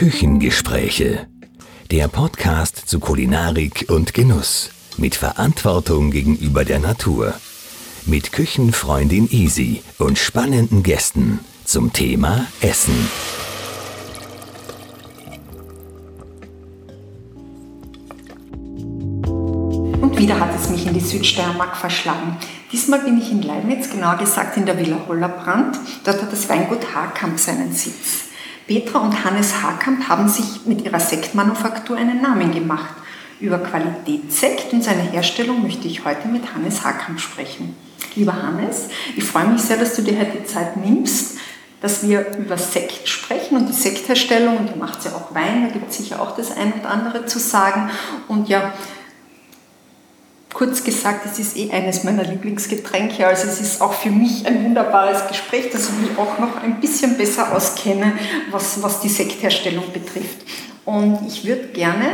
Küchengespräche. Der Podcast zu Kulinarik und Genuss. Mit Verantwortung gegenüber der Natur. Mit Küchenfreundin Easy und spannenden Gästen zum Thema Essen. Und wieder hat es mich in die Südsteiermark verschlagen. Diesmal bin ich in Leibniz, genauer gesagt in der Villa Hollerbrand. Dort hat das Weingut Haarkamp seinen Sitz. Petra und Hannes Haarkamp haben sich mit ihrer Sektmanufaktur einen Namen gemacht. Über Qualitätssekt und seine Herstellung möchte ich heute mit Hannes Haarkamp sprechen. Lieber Hannes, ich freue mich sehr, dass du dir heute die Zeit nimmst, dass wir über Sekt sprechen und die Sektherstellung. Und ihr macht ja auch Wein, da gibt es sicher auch das ein und andere zu sagen. Und ja, Kurz gesagt, es ist eh eines meiner Lieblingsgetränke. Also es ist auch für mich ein wunderbares Gespräch, dass ich mich auch noch ein bisschen besser auskenne, was, was die Sektherstellung betrifft. Und ich würde gerne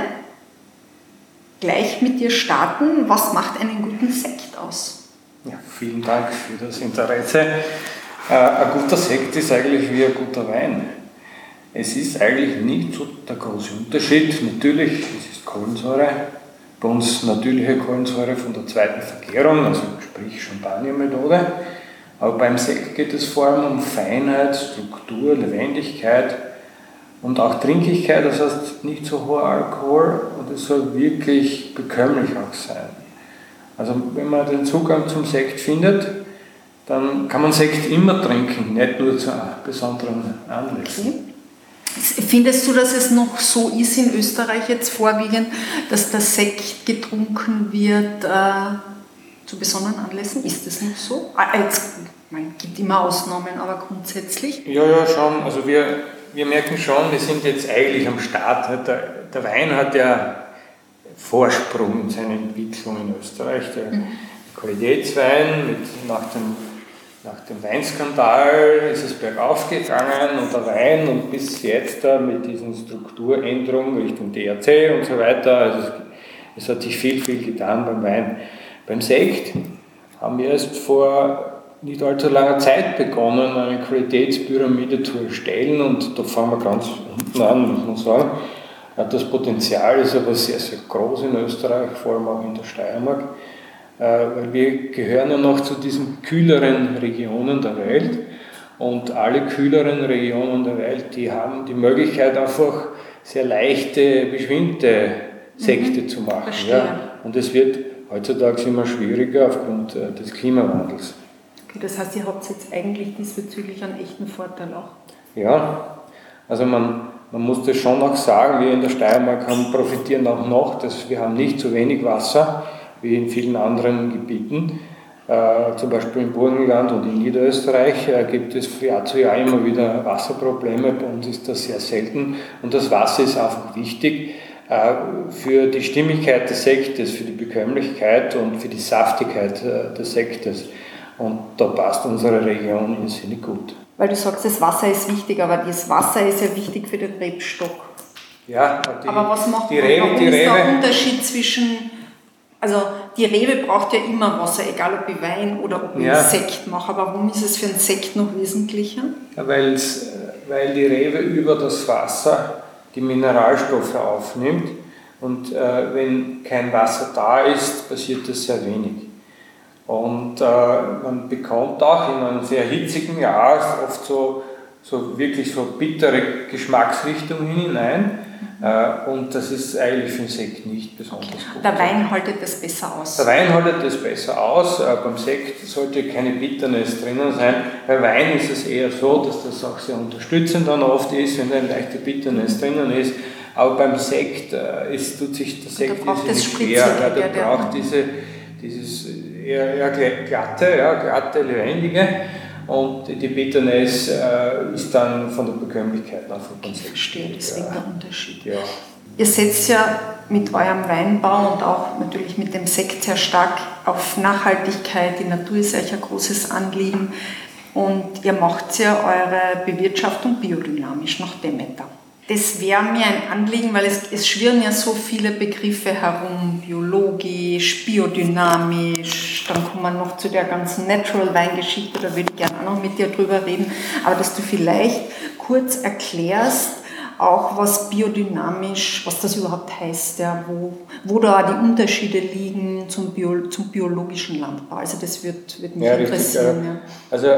gleich mit dir starten. Was macht einen guten Sekt aus? Ja, vielen Dank für das Interesse. Äh, ein guter Sekt ist eigentlich wie ein guter Wein. Es ist eigentlich nicht so der große Unterschied. Natürlich, es ist Kohlensäure, bei uns natürliche Kohlensäure von der zweiten Vergärung, also sprich Champagner-Methode. Aber beim Sekt geht es vor allem um Feinheit, Struktur, Lebendigkeit und auch Trinkigkeit, das heißt nicht so hoher Alkohol und es soll wirklich bekömmlich auch sein. Also wenn man den Zugang zum Sekt findet, dann kann man Sekt immer trinken, nicht nur zu besonderen Anlässen. Okay. Findest du, dass es noch so ist in Österreich jetzt vorwiegend, dass der Sekt getrunken wird äh, zu besonderen Anlässen? Ist das noch so? Ah, es gibt immer Ausnahmen, aber grundsätzlich? Ja, ja, schon. Also wir, wir merken schon, wir sind jetzt eigentlich am Start. Der, der Wein hat ja Vorsprung in seiner Entwicklung in Österreich. Der mhm. Qualitätswein mit, nach dem nach dem Weinskandal ist es bergauf gegangen und der Wein und bis jetzt mit diesen Strukturänderungen Richtung DRC und so weiter, also es, es hat sich viel, viel getan beim Wein. Beim Sekt haben wir erst vor nicht allzu langer Zeit begonnen, eine Qualitätspyramide zu erstellen und da fangen wir ganz unten an, muss man sagen. Das Potenzial ist aber sehr, sehr groß in Österreich, vor allem auch in der Steiermark. Äh, weil wir gehören ja noch zu diesen kühleren Regionen der Welt und alle kühleren Regionen der Welt, die haben die Möglichkeit einfach sehr leichte, beschwingte Sekte mhm. zu machen. Ja. Und es wird heutzutage immer schwieriger aufgrund äh, des Klimawandels. Okay, das heißt, ihr habt jetzt eigentlich diesbezüglich einen echten Vorteil auch? Ja, also man, man muss das schon auch sagen, wir in der Steiermark haben, profitieren auch noch, dass wir haben nicht zu wenig Wasser wie in vielen anderen Gebieten. Äh, zum Beispiel im Burgenland und in Niederösterreich äh, gibt es von Jahr zu Jahr immer wieder Wasserprobleme. Bei uns ist das sehr selten und das Wasser ist einfach wichtig äh, für die Stimmigkeit des Sektes, für die Bekömmlichkeit und für die Saftigkeit des Sektes. Und da passt unsere Region in Sinne gut. Weil du sagst, das Wasser ist wichtig, aber das Wasser ist ja wichtig für den Rebstock. Ja, die, aber was macht die Rebe, die Rebe, ist der Unterschied zwischen also die Rebe braucht ja immer Wasser, egal ob ich Wein oder ob ich ja. Sekt mache. Aber warum ist es für einen Sekt noch wesentlicher? Ja, weil die Rebe über das Wasser die Mineralstoffe aufnimmt. Und äh, wenn kein Wasser da ist, passiert das sehr wenig. Und äh, man bekommt auch in einem sehr hitzigen Jahr oft so, so wirklich so bittere Geschmacksrichtungen hinein. Äh, und das ist eigentlich für den Sekt nicht besonders gut. Der Wein haltet das besser aus? Der Wein haltet das besser aus. Äh, beim Sekt sollte keine Bitterness drinnen sein. Bei Wein ist es eher so, dass das auch sehr unterstützend dann oft ist, wenn eine leichte Bitterness drinnen ist. Aber beim Sekt äh, es tut sich der Sekt nicht schwer. Ja, der braucht diese, dieses eher, eher glatte, ja, glatte, lebendige. Und die Bitterness äh, ist dann von der Bekömmlichkeit nach von Ich verstehe, deswegen ja. der Unterschied. Ja. Ihr setzt ja mit eurem Weinbau und auch natürlich mit dem Sekt sehr stark auf Nachhaltigkeit. Die Natur ist euch ein großes Anliegen. Und ihr macht ja eure Bewirtschaftung biodynamisch nach Demeter. Das wäre mir ein Anliegen, weil es, es schwirren ja so viele Begriffe herum, biologisch, biodynamisch, dann kommen wir noch zu der ganzen Natural Weingeschichte, da würde ich gerne auch noch mit dir drüber reden, aber dass du vielleicht kurz erklärst, auch was biodynamisch, was das überhaupt heißt, ja, wo, wo da die Unterschiede liegen zum, Bio, zum biologischen Landbau. Also das wird, wird mich ja, interessieren. Richtig, ja. Also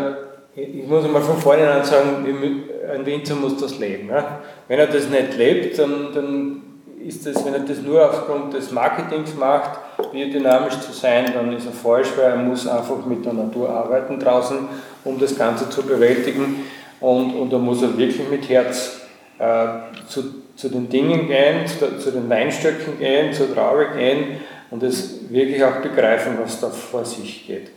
ich muss einmal von vornherein sagen, ein Winzer muss das leben. Ja? Wenn er das nicht lebt, dann, dann ist das, wenn er das nur aufgrund des Marketings macht, biodynamisch zu sein, dann ist er falsch, weil er muss einfach mit der Natur arbeiten draußen, um das Ganze zu bewältigen. Und, und da muss er wirklich mit Herz äh, zu, zu den Dingen gehen, zu, zu den Weinstöcken gehen, zur Traube gehen und es wirklich auch begreifen, was da vor sich geht.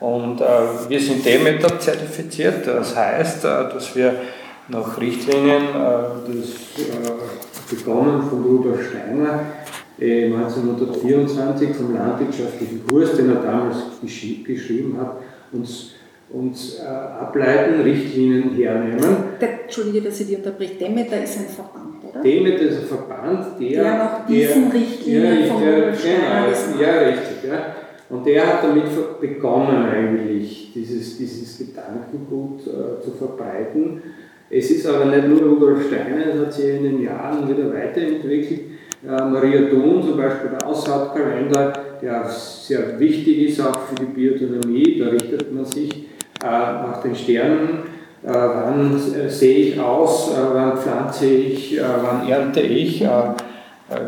Und äh, wir sind Demeter zertifiziert, das heißt, äh, dass wir nach Richtlinien, äh, das äh, begonnen von Rudolf Steiner 1924 äh, vom landwirtschaftlichen Kurs, den er damals geschrieben hat, uns uns äh, ableiten, Richtlinien hernehmen. Der, Entschuldige, dass ich die unterbreche. Demeter ist ein Verband, oder? Demeter ist ein Verband, der. Der nach diesen der, Richtlinien ja, von der, genau, Ja, richtig. Ja. Und der hat damit begonnen, eigentlich dieses, dieses Gedankengut äh, zu verbreiten. Es ist aber nicht nur Rudolf Steiner, es hat sich in den Jahren wieder weiterentwickelt. Äh, Maria Thun, zum Beispiel der Aussaatkalender, der sehr wichtig ist auch für die Biodynamie, da richtet man sich äh, nach den Sternen, äh, wann sehe ich aus, wann pflanze ich, wann ernte ich,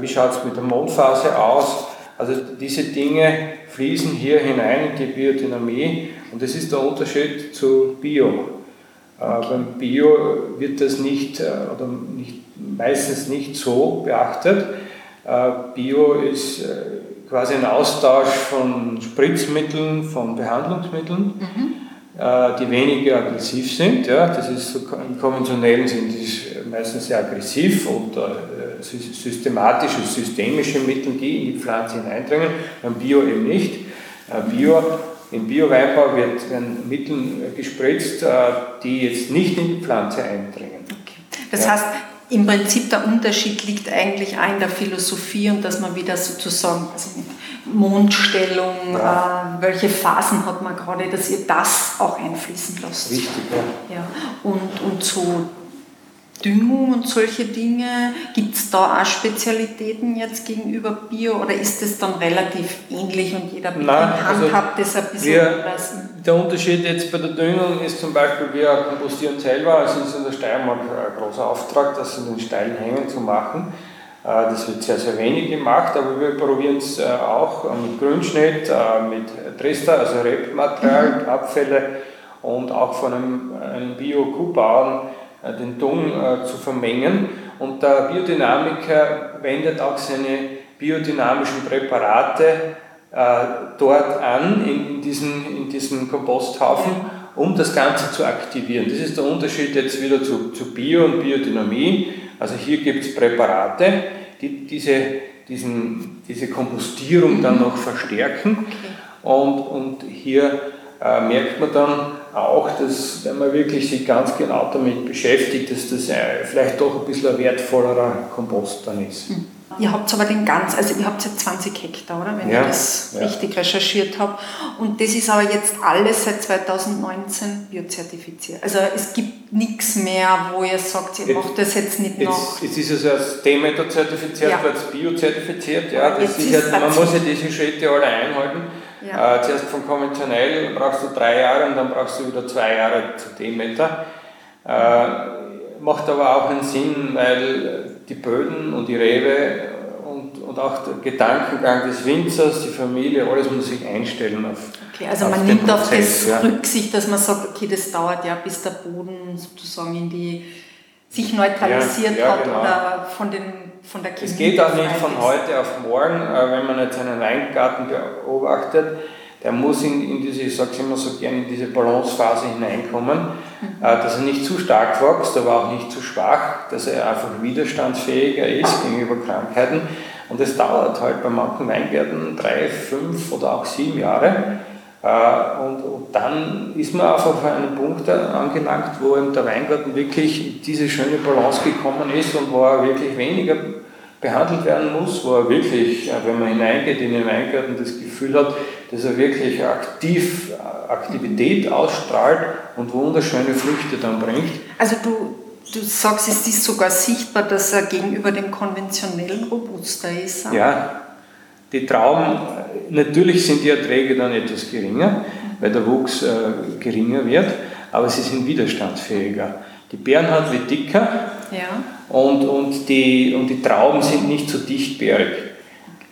wie schaut es mit der Mondphase aus. Also diese Dinge fließen hier hinein in die Biodynamie und das ist der Unterschied zu Bio. Beim Bio wird das nicht oder nicht, meistens nicht so beachtet. Bio ist quasi ein Austausch von Spritzmitteln, von Behandlungsmitteln. Mhm. Äh, die weniger aggressiv sind. Ja, das ist so, Im konventionellen sind die meistens sehr aggressiv äh, systematische, systemische Mittel, die in die Pflanze hineindringen, beim Bio eben nicht. Äh, Bio, Im Bio-Weinbau werden Mittel gespritzt, äh, die jetzt nicht in die Pflanze eindringen. Okay. Das ja. heißt, im Prinzip der Unterschied liegt eigentlich auch in der Philosophie und dass man wieder sozusagen, also Mondstellung, ja. äh, welche Phasen hat man gerade, dass ihr das auch einfließen lasst. Richtig, ja. ja. Und, und so Düngung und solche Dinge, gibt es da auch Spezialitäten jetzt gegenüber Bio oder ist es dann relativ ähnlich und jeder Betrieb also handhabt das ein bisschen wir, Der Unterschied jetzt bei der Düngung ist zum Beispiel, wir kompostieren selber, also ist in der Steiermark ein großer Auftrag, das in den steilen Hängen zu machen. Äh, das wird sehr, sehr wenig gemacht, aber wir probieren es äh, auch mit Grünschnitt, äh, mit Trester, also Rebmaterial, mhm. Abfälle und auch von einem, einem Bio-Kuhbauern den Dung zu vermengen. Und der Biodynamiker wendet auch seine biodynamischen Präparate dort an, in diesen, in diesen Komposthaufen, um das Ganze zu aktivieren. Das ist der Unterschied jetzt wieder zu, zu Bio und Biodynamie. Also hier gibt es Präparate, die diese, diesen, diese Kompostierung dann noch verstärken. Und, und hier äh, merkt man dann auch, dass wenn man wirklich sich ganz genau damit beschäftigt, dass das äh, vielleicht doch ein bisschen ein wertvollerer Kompost dann ist. Mhm. Ihr habt aber den ganz, also ihr habt jetzt 20 Hektar, oder? Wenn ja, ich das ja. richtig recherchiert habe. Und das ist aber jetzt alles seit 2019 biozertifiziert. Also es gibt nichts mehr, wo ihr sagt, ihr macht das jetzt nicht noch. Jetzt ist es als Demeter zertifiziert, ja. als biozertifiziert. Ja, das ist halt, man muss ja diese Schritte alle einhalten. Ja. Äh, zuerst von konventionell brauchst du drei Jahre und dann brauchst du wieder zwei Jahre zu Demeter. Äh, macht aber auch einen Sinn, weil die Böden und die Rewe und, und auch der Gedankengang des Winzers, die Familie, alles muss sich einstellen auf Okay, also man nimmt Prozess, auf das ja. Rücksicht, dass man sagt, okay, das dauert ja, bis der Boden sozusagen in die sich neutralisiert ja, ja, hat genau. oder von, den, von der Chemie. Es geht auch nicht von heute auf morgen, äh, wenn man jetzt einen Weingarten beobachtet der muss in, in diese, ich sage es immer so gerne, in diese Balancephase hineinkommen, mhm. äh, dass er nicht zu stark wächst, aber auch nicht zu schwach, dass er einfach widerstandsfähiger ist gegenüber Krankheiten. Und das dauert halt bei manchen Weingärten drei, fünf oder auch sieben Jahre. Äh, und, und, dann ist man auf einen Punkt angelangt, wo eben der Weingarten wirklich diese schöne Balance gekommen ist und wo er wirklich weniger behandelt werden muss, wo er wirklich, wenn man hineingeht in den Weingarten, das Gefühl hat, dass er wirklich aktiv Aktivität ausstrahlt und wunderschöne Früchte dann bringt. Also du du sagst, es ist sogar sichtbar, dass er gegenüber dem konventionellen robuster ist. Ja, die Trauben, natürlich sind die Erträge dann etwas geringer, weil der Wuchs äh, geringer wird, aber sie sind widerstandsfähiger. Die Bärenhaut wird dicker ja. und, und, die, und die Trauben sind nicht so dichtbeerig.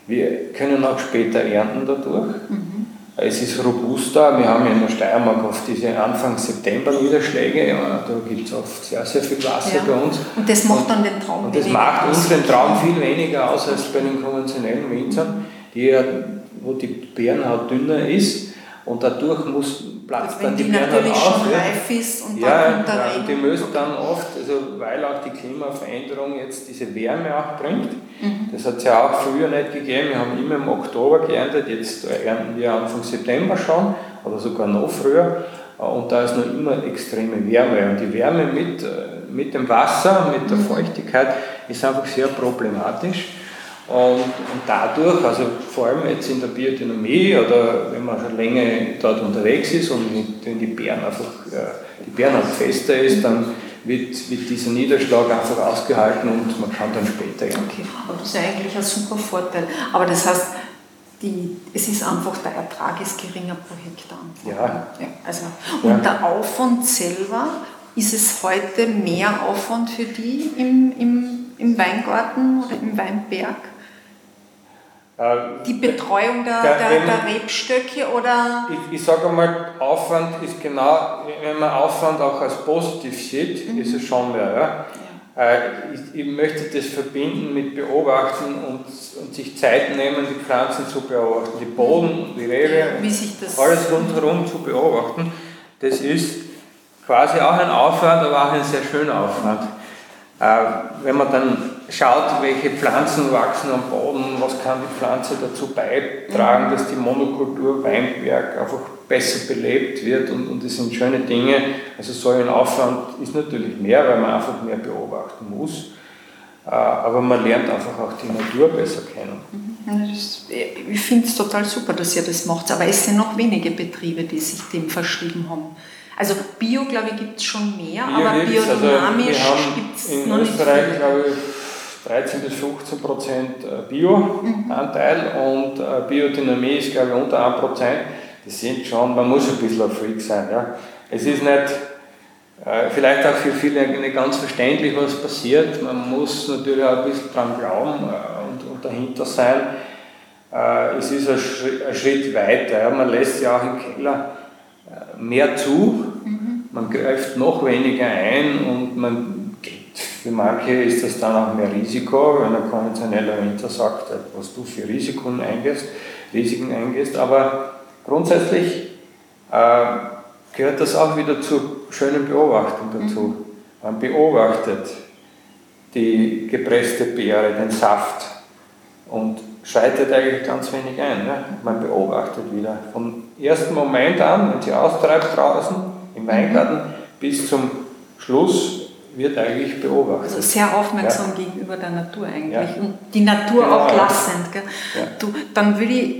Wir können auch später ernten dadurch. Mhm. Es ist robuster. Wir haben ja in der Steiermark oft diese Anfang September Niederschläge. Ja, da gibt es oft sehr, sehr viel Wasser ja. bei uns. Und das macht dann den Traum Und das macht unseren Traum viel weniger aus als bei den konventionellen Winzern, die wo die Bärenhaut dünner ist. Und dadurch muss Platz dann die, die natürlich auf, schon reif ist und ja, dann ja, die müssen dann oft, also weil auch die Klimaveränderung jetzt diese Wärme auch bringt, mhm. das hat es ja auch früher nicht gegeben, wir haben immer im Oktober geerntet, jetzt ernten wir Anfang September schon oder sogar noch früher und da ist noch immer extreme Wärme und die Wärme mit, äh, mit dem Wasser, mit der mhm. Feuchtigkeit ist einfach sehr problematisch. Und, und, dadurch, also vor allem jetzt in der Biodynamie oder wenn man schon länger dort unterwegs ist und wenn die Bären einfach, die Bärenhaut fester ist, dann wird, wird dieser Niederschlag einfach ausgehalten und man kann dann später. Okay, aber das ist eigentlich ein super Vorteil. Aber das heißt, die, es ist einfach, der Ertrag ist geringer pro Hektar. Ja. ja also, und ja. der Aufwand selber, ist es heute mehr Aufwand für die im, im, im Weingarten oder im Weinberg? Äh, die Betreuung der, der, der, der Rebstöcke oder? Ich, ich sage einmal, Aufwand ist genau, wenn man Aufwand auch als positiv sieht, mhm. ist es schon mehr. Ja? ja. Äh, ich, ich, möchte das verbinden mit Beobachten und, und, sich Zeit nehmen, die Pflanzen zu beobachten, die Boden, die Rebe, alles rundherum zu beobachten. Das ist quasi auch ein Aufwand, aber auch ein sehr schöner Aufwand. Äh, wenn man dann schaut, welche Pflanzen wachsen am Boden, was kann die Pflanze dazu beitragen, dass die Monokultur Weinberg einfach besser belebt wird und, und das sind schöne Dinge. Also so ein Aufwand ist natürlich mehr, weil man einfach mehr beobachten muss. Äh, aber man lernt einfach auch die Natur besser kennen. Mhm. ich finde es total super, dass ihr das macht, aber es sind noch wenige Betriebe, die sich dem verschrieben haben. Also Bio, glaube ich, gibt es schon mehr, Bio aber biodynamisch also gibt es noch Österreich, nicht. glaube ich, 13 bis 15 Prozent äh, Bio-Anteil und äh, Biodynamie ist, glaube ich, unter 1 Prozent. Das sind schon, man muss ein bisschen ein Freak sein. Ja. Es ist nicht, äh, vielleicht auch für viele nicht ganz verständlich, was passiert. Man muss natürlich auch ein bisschen dran glauben und, und dahinter sein. Es ist ein Schritt, ein Schritt weiter. Ja. Man lässt ja auch im Keller mehr zu, mhm. man greift noch weniger ein und man für manche ist das dann auch mehr Risiko, wenn ein konventioneller Winter sagt, was du für Risiken eingehst, Risiken eingehst. Aber grundsätzlich äh, gehört das auch wieder zur schönen Beobachtung dazu. Mhm. Man beobachtet die gepresste Beere, den Saft und schreitet eigentlich ganz wenig ein. Ne? Man beobachtet wieder. Vom ersten Moment an, wenn sie austreibt draußen im Weingarten, bis zum Schluss wird eigentlich beobachtet. Also sehr aufmerksam ja. gegenüber der Natur eigentlich ja. und die Natur genau, auch lassend. Du, dann würde ich,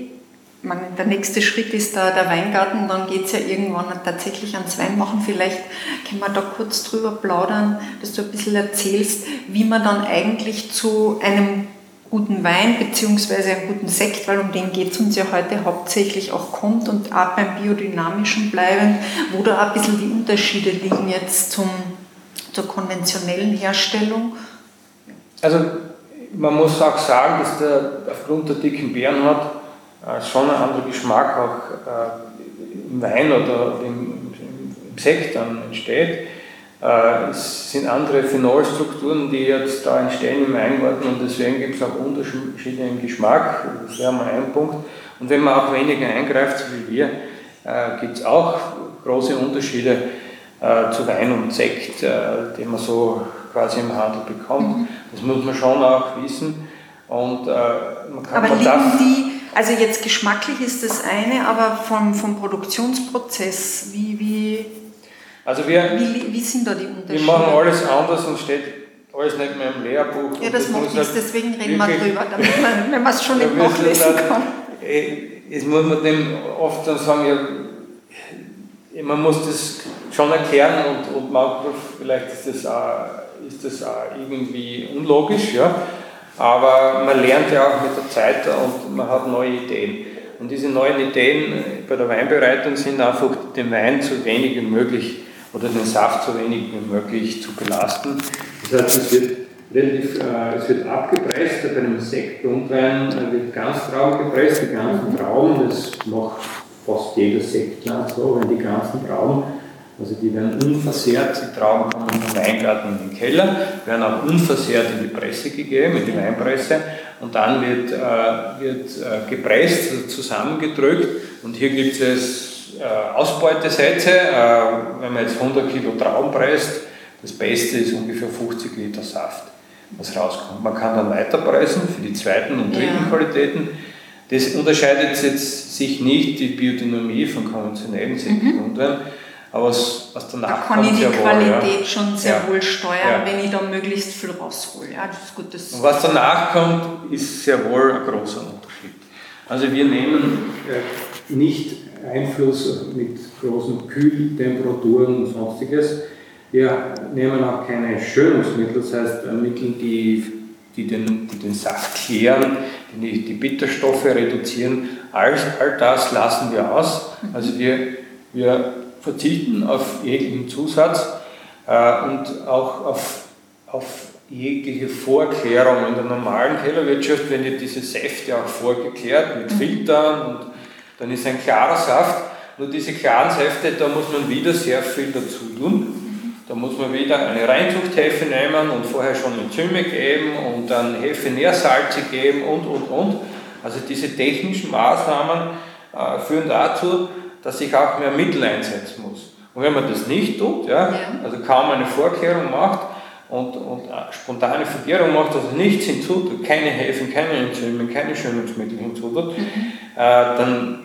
meine, der nächste Schritt ist da der Weingarten, dann geht es ja irgendwann tatsächlich ans Weinmachen. Vielleicht können wir da kurz drüber plaudern, dass du ein bisschen erzählst, wie man dann eigentlich zu einem guten Wein bzw. einem guten Sekt, weil um den geht es uns ja heute hauptsächlich auch kommt und auch beim Biodynamischen bleiben, wo da ein bisschen die Unterschiede liegen jetzt zum zur konventionellen Herstellung? Also man muss auch sagen, dass der aufgrund der dicken Bärenhaut äh, schon ein anderer Geschmack auch äh, im Wein oder im, im Sekt dann entsteht. Äh, es sind andere Phenolstrukturen, die jetzt da entstehen im Weingarten und deswegen gibt es auch Unterschiede im Geschmack. Das wäre mal ein Punkt. Und wenn man auch weniger eingreift, so wie wir, äh, gibt es auch große Unterschiede äh, zu Wein und Sekt, äh, den man so quasi im Handel bekommt. Mhm. Das muss man schon auch wissen. Und, äh, man kann aber liegen die, also jetzt geschmacklich ist das eine, aber vom, vom Produktionsprozess, wie, wie, also wir, wie, wie sind da die Unterschiede? Wir machen alles anders und steht alles nicht mehr im Lehrbuch. Ja, das, macht nichts, halt deswegen reden wir drüber, damit man, wenn man es schon nicht nachlesen kann. Jetzt muss man dem oft dann sagen, ja, man muss das schon erklären und, und manchmal vielleicht ist das, auch, ist das auch irgendwie unlogisch, ja. aber man lernt ja auch mit der Zeit und man hat neue Ideen. Und diese neuen Ideen bei der Weinbereitung sind einfach, den Wein so wenig wie möglich oder den Saft so wenig wie möglich zu belasten. Das heißt, es wird relativ, äh, es wird abgepresst, bei einem Sektgrundwein äh, wird Ganztrauben gepresst, die ganzen Trauben, das macht fast jeder Sektland so, wenn die ganzen Trauben, also die werden unversehrt, die Trauben kommen vom Weingarten in den Keller, werden auch unversehrt in die Presse gegeben, in die Weinpresse und dann wird, äh, wird äh, gepresst, also zusammengedrückt und hier gibt es äh, Ausbeutesätze, äh, wenn man jetzt 100 Kilo Trauben presst, das Beste ist ungefähr 50 Liter Saft, was rauskommt. Man kann dann weiterpressen für die zweiten und dritten ja. Qualitäten. Das unterscheidet jetzt sich nicht die Biodynamie von konventionellen Sektgrundwein, mhm. Aber was, was danach da kann kommt, ich die Qualität ja. schon sehr ja. wohl steuern, wenn ich da möglichst viel raushole. Ja, das ist gut, das und was danach kommt, ist sehr wohl ein großer Unterschied. Also wir nehmen äh, nicht Einfluss mit großen Kühltemperaturen und sonstiges. Wir nehmen auch keine Schönungsmittel, das heißt Mittel, die, die, den, die den Saft klären, die die Bitterstoffe reduzieren. All, all das lassen wir aus. Also wir, wir verzichten auf jeglichen Zusatz äh, und auch auf, auf jegliche Vorklärung. In der normalen Kellerwirtschaft werden ja diese Säfte auch vorgeklärt mit Filtern und dann ist ein klarer Saft. Nur diese klaren Säfte, da muss man wieder sehr viel dazu tun. Da muss man wieder eine Reinzuchthefe nehmen und vorher schon Enzyme geben und dann Hefe-Nährsalze geben und, und, und. Also diese technischen Maßnahmen äh, führen dazu, dass ich auch mehr Mittel einsetzen muss. Und wenn man das nicht tut, ja, also kaum eine Vorkehrung macht und, und spontane Vergärung macht, also nichts hinzutut, keine Hefen, keine Enzyme, keine Schönungsmittel hinzutut, mhm. äh, dann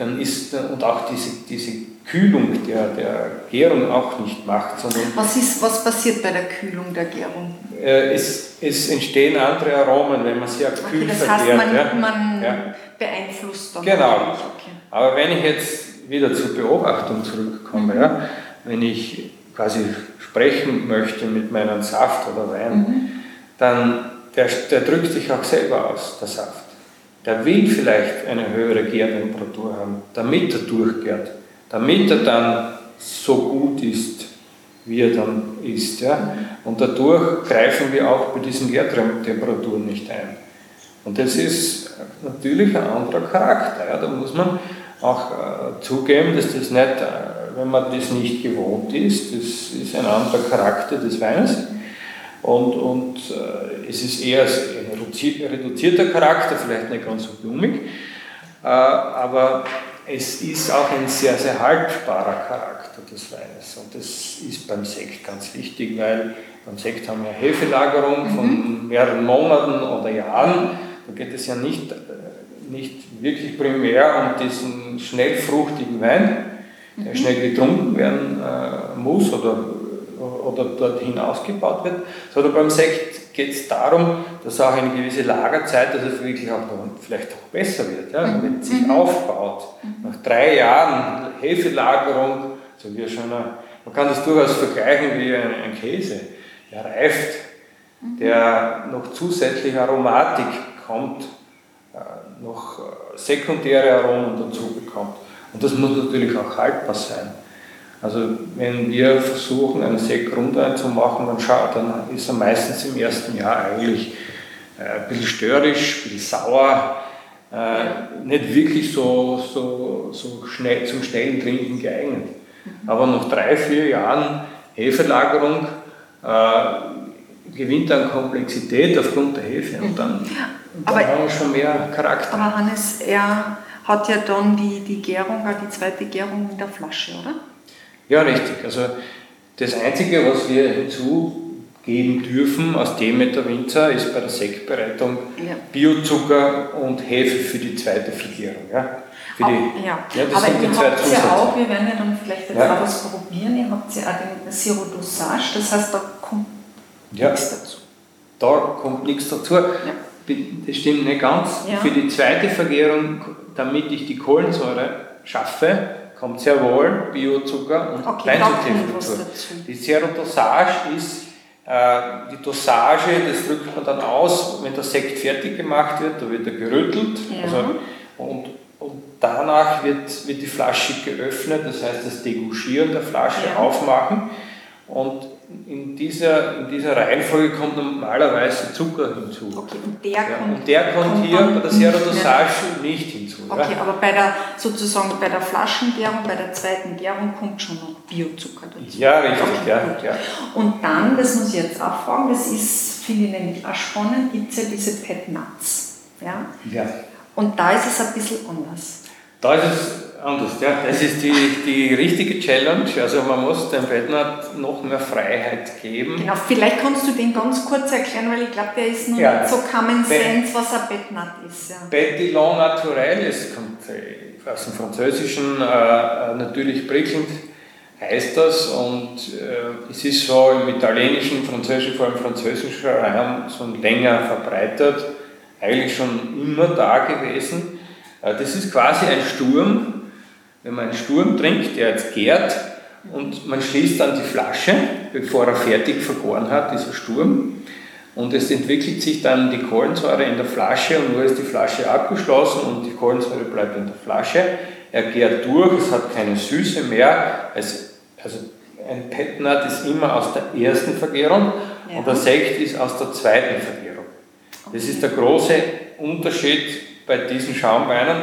dann ist, und auch diese, diese Kühlung der, der Gärung auch nicht macht. Sondern was, ist, was passiert bei der Kühlung der Gärung? Äh, es, es entstehen andere Aromen, wenn man sehr okay, kühl das vergärt. Das heißt, man, man ja. beeinflusst dann. Genau. Okay. Aber wenn ich jetzt wieder zur Beobachtung zurückkomme, mhm. ja, wenn ich quasi sprechen möchte mit meinem Saft oder Wein, mhm. dann der, der drückt sich auch selber aus, der Saft der will vielleicht eine höhere Gärtemperatur haben, damit er durchgärt, damit er dann so gut ist, wie er dann ist. Ja? Und dadurch greifen wir auch bei diesen Gärtemperaturen nicht ein. Und das ist natürlich ein anderer Charakter. Ja? Da muss man auch äh, zugeben, dass das nicht, äh, wenn man das nicht gewohnt ist, das ist ein anderer Charakter des Weins. Und, und äh, es ist eher ein reduzierter Charakter, vielleicht nicht ganz so blumig, äh, aber es ist auch ein sehr, sehr haltbarer Charakter des Weines. Und das ist beim Sekt ganz wichtig, weil beim Sekt haben wir Hefelagerung von mhm. mehreren Monaten oder Jahren. Da geht es ja nicht, nicht wirklich primär um diesen schnell fruchtigen Wein, der mhm. schnell getrunken werden äh, muss oder oder dorthin ausgebaut wird, sondern beim Sekt geht es darum, dass auch eine gewisse Lagerzeit, dass es wirklich auch noch, vielleicht auch besser wird, ja, wenn es sich mhm. aufbaut. Mhm. Nach drei Jahren Hefelagerung, so wie schon eine, man kann das durchaus vergleichen wie ein, ein Käse, der reift, mhm. der noch zusätzlich Aromatik kommt, äh, noch äh, sekundäre Aromen dazu bekommt. Und das muss natürlich auch haltbar sein. Also wenn wir versuchen, einen Sekt Grundwein zu machen, dann, dann ist er meistens im ersten Jahr eigentlich äh, ein bisschen störrisch, ein bisschen sauer, äh, nicht wirklich so, so, so schnell zum schnellen Trinken geeignet. Mhm. Aber nach drei, vier Jahren Hefelagerung äh, gewinnt an Komplexität aufgrund der Hefe und dann, und dann haben wir schon mehr Charakter. Aber Hannes, er hat ja dann die, die Gärung, die zweite Gärung in der Flasche, oder? Ja, richtig. Also das Einzige, was wir hinzugeben dürfen aus Demeter Winzer, ist bei der Sektbereitung ja. Biozucker und Hefe für die zweite Filiierung. Ja? Für die, oh, ja. ja das Aber sind ihr habt ja auch, wir werden ja dann vielleicht jetzt ja. auch was probieren, ihr habt ja auch den Zero Dosage, das heißt, da ja. nichts dazu. Da kommt nichts dazu. Ja. Das stimmt nicht ganz. Für die zweite Vergärung, damit ich die Kohlensäure schaffe, kommt sehr wohl Biozucker und Okay, was dazu. dazu. Die Serodosage ist äh, die Dosage, das drückt man dann aus, wenn der Sekt fertig gemacht wird, da wird er gerüttelt Ja. also, und, und danach wird, wird die Flasche geöffnet, das heißt das Degouchieren der Flasche, Ja. aufmachen und in dieser, in dieser Reihenfolge kommt normalerweise Zucker hinzu. Okay, und der Ja, kommt. und der kommt, kommt hier bei der Serodosage nicht hinzu. Okay, Ja? aber bei der sozusagen bei der Flaschengärung, bei der zweiten Gärung kommt schon noch Biozucker dazu. ja, richtig, Okay, ja, ja. Und dann, das muss ich jetzt auch fragen, das ist, finde ich nämlich auch spannend, gibt es ja diese Pet Nuts. Ja? ja. Und da ist es ein bisschen anders. Da ist es anders, ja. Das ist die, die richtige Challenge. Also man muss dem Bettnert noch mehr Freiheit geben. Genau, vielleicht kannst du den ganz kurz erklären, weil ich glaube, der ist noch Ja. nicht so common sense, was ein Pet Nut ist. Ja. Petillon naturel, es kommt äh, aus dem Französischen, äh, äh, natürlich prickelnd heißt das und äh, es ist so im italienischen, französischen, vor allem französischen Raum schon länger verbreitet, eigentlich schon immer da gewesen. Äh, das ist quasi ein Sturm, wenn man einen Sturm trinkt, der jetzt gärt und man schließt dann die Flasche, bevor er fertig vergoren hat, dieser Sturm. Und es entwickelt sich dann die Kohlensäure in der Flasche und nur ist die Flasche abgeschlossen und die Kohlensäure bleibt in der Flasche. Er gärt durch, es hat keine Süße mehr. Es, also ein Petnat ist immer aus der ersten Vergärung Ja. und der Sekt ist aus der zweiten Vergärung. Das ist der große Unterschied bei diesen Schaumweinen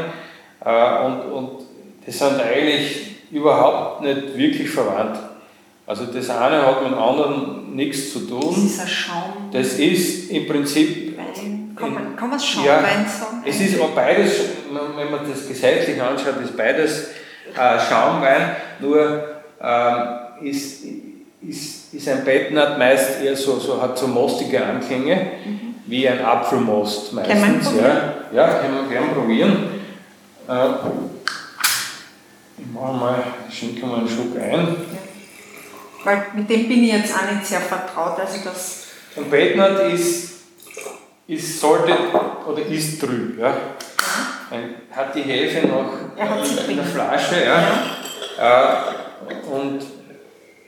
äh, und, und das sind eigentlich überhaupt nicht wirklich verwandt. Also das eine hat mit dem anderen nichts zu Das tun. ist ein Schaumwein. Das ist im Prinzip, Kann man, kann man Ja, Schaumwein sagen? es ist auch beides, wenn man das gesetzlich anschaut, ist beides äh, Schaumwein, nur ähm, ist, ist, ist ein Bettnat meist eher so, so, hat so mostige Anklänge, wie ein Apfelmost Mhm. Kann man meistens. probieren? Ja, ja, kann man gern probieren. Äh, ich mache mal, schenke mal einen Schluck ein. Weil mit dem bin ich jetzt auch nicht sehr vertraut. Also das, Ein Bettnat ist, ist sollte oder ist trüb. Ja. Ein, hat die Hefe noch Er sie in der. Flasche. Ja. Äh, und,